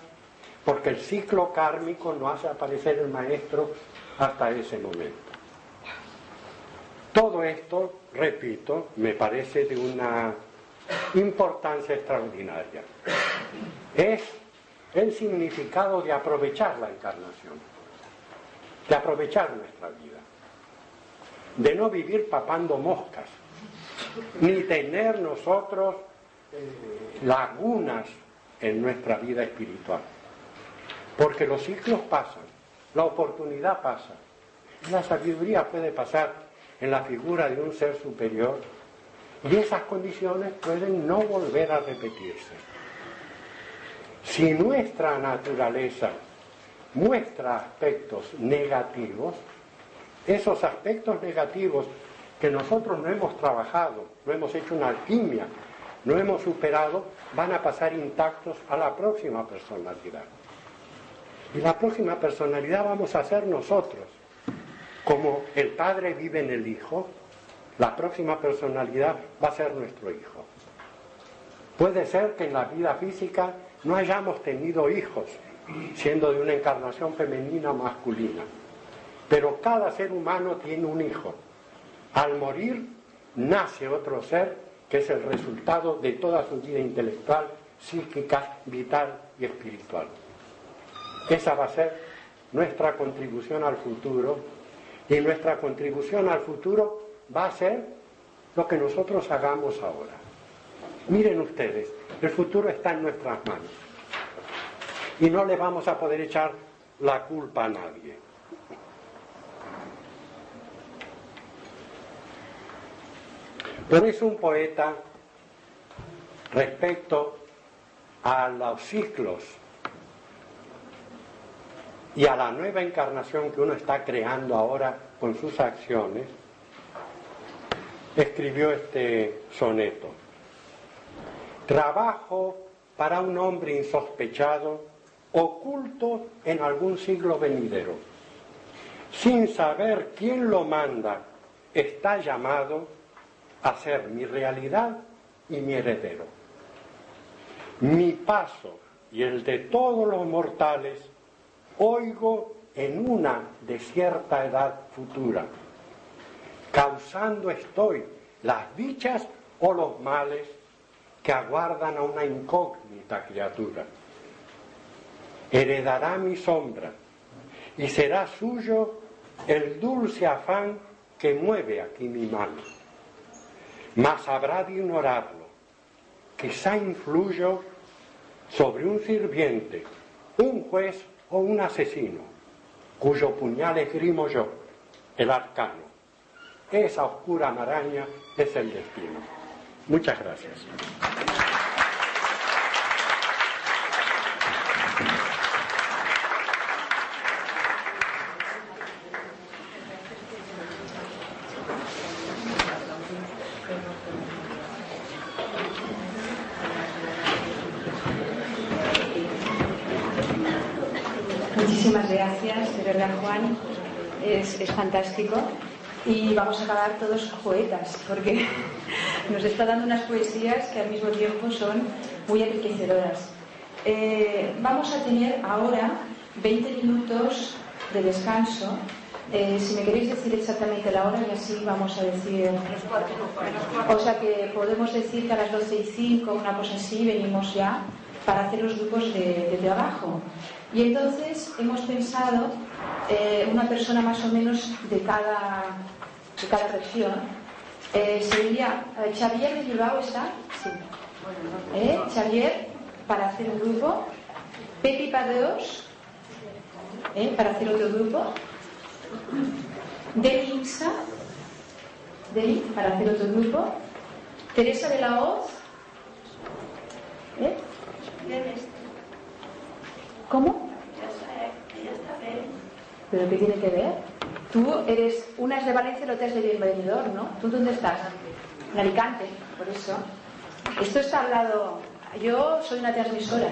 porque el ciclo kármico no hace aparecer el maestro hasta ese momento. Todo esto, repito, me parece de una importancia extraordinaria. Es el significado de aprovechar la encarnación, de aprovechar nuestra vida, de no vivir papando moscas, ni tener nosotros eh, lagunas en nuestra vida espiritual. Porque los ciclos pasan, la oportunidad pasa, la sabiduría puede pasar en la figura de un ser superior y esas condiciones pueden no volver a repetirse. Si nuestra naturaleza muestra aspectos negativos, esos aspectos negativos que nosotros no hemos trabajado, no hemos hecho una alquimia, no hemos superado, van a pasar intactos a la próxima personalidad. Y la próxima personalidad vamos a ser nosotros. Como el Padre vive en el Hijo, la próxima personalidad va a ser nuestro Hijo. Puede ser que en la vida física no hayamos tenido hijos, siendo de una encarnación femenina o masculina, pero cada ser humano tiene un hijo al morir nace otro ser que es el resultado de toda su vida intelectual, psíquica, vital y espiritual. Esa va a ser nuestra contribución al futuro y nuestra contribución al futuro va a ser lo que nosotros hagamos ahora. Miren ustedes, el futuro está en nuestras manos y no le vamos a poder echar la culpa a nadie. Pero es un poeta respecto a los ciclos y a la nueva encarnación que uno está creando ahora con sus acciones, escribió este soneto. Trabajo para un hombre insospechado, oculto en algún siglo venidero. Sin saber quién lo manda, está llamado a ser mi realidad y mi heredero. Mi paso y el de todos los mortales oigo en una desierta edad futura. Causando estoy las dichas o los males que aguardan a una incógnita criatura. Heredará mi sombra y será suyo el dulce afán que mueve aquí mi mano mas habrá de ignorarlo. Quizá influyo sobre un sirviente, un juez o un asesino, cuyo puñal esgrimo yo, el arcano. Esa oscura maraña es el destino. Muchas gracias. Muchísimas gracias, de verdad Juan, es, es fantástico. Y vamos a acabar todos poetas, porque nos está dando unas poesías que al mismo tiempo son muy enriquecedoras. Eh, vamos a tener ahora 20 minutos de descanso. Eh, si me queréis decir exactamente la hora y así vamos a decir. O sea que podemos decir que a las 12 y 5, una cosa así, venimos ya para hacer los grupos de, de trabajo. Y entonces hemos pensado eh, una persona más o menos de cada, de cada región. Eh, sería eh, Xavier de Bilbao está, sí. ¿Eh? Xavier para hacer un grupo, Pepi Padeos ¿eh? para hacer otro grupo, Deli Insa, Deli para hacer otro grupo, Teresa de la Hoz, ¿eh? ¿Cómo? ¿Pero qué tiene que ver? Tú eres, una es de Valencia y la otra es de Bienvenidor, ¿no? ¿Tú dónde estás? En Alicante, por eso. Esto está hablado. Yo soy una transmisora.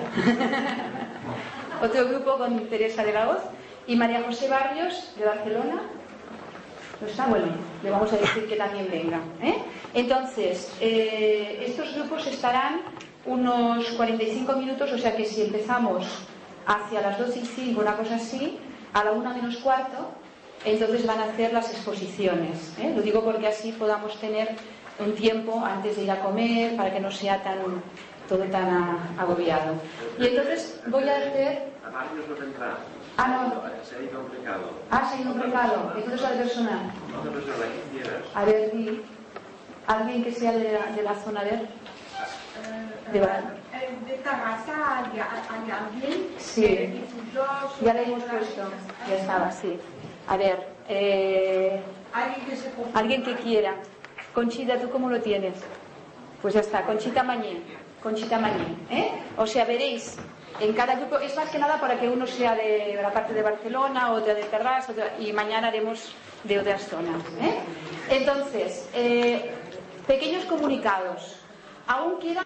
Otro grupo con Teresa de la Hoz y María José Barrios de Barcelona. ¿No está? Bueno, le vamos a decir que también venga. ¿eh? Entonces, eh, estos grupos estarán unos 45 minutos, o sea que si empezamos hacia las 2 y 5, una cosa así, a la 1 menos cuarto, entonces van a hacer las exposiciones. ¿eh? Lo digo porque así podamos tener un tiempo antes de ir a comer, para que no sea tan todo tan a- agobiado. Y entonces voy a hacer... Ah, no. Se ha ido a un pecado. Ah, se ha ido un pecado. Entonces la persona... Otra persona que quisieras. A ver, alguien que sea de la, de la zona, a ver. De Bar- Eh, de Tarrasa hay, hay alguien Sí. Ya le hemos puesto. Ya estaba, sí. A ver, eh, Alguien que se confundió. alguien que quiera. Conchita, ¿tú cómo lo tienes? Pues ya está, Conchita Mañé. Conchita Mañé. ¿eh? O sea, veréis, en cada grupo, es más que nada para que uno sea de la parte de Barcelona, otra de Terrassa, otra- y mañana haremos de otras zonas. ¿eh? Entonces, eh, pequeños comunicados. Aún quedan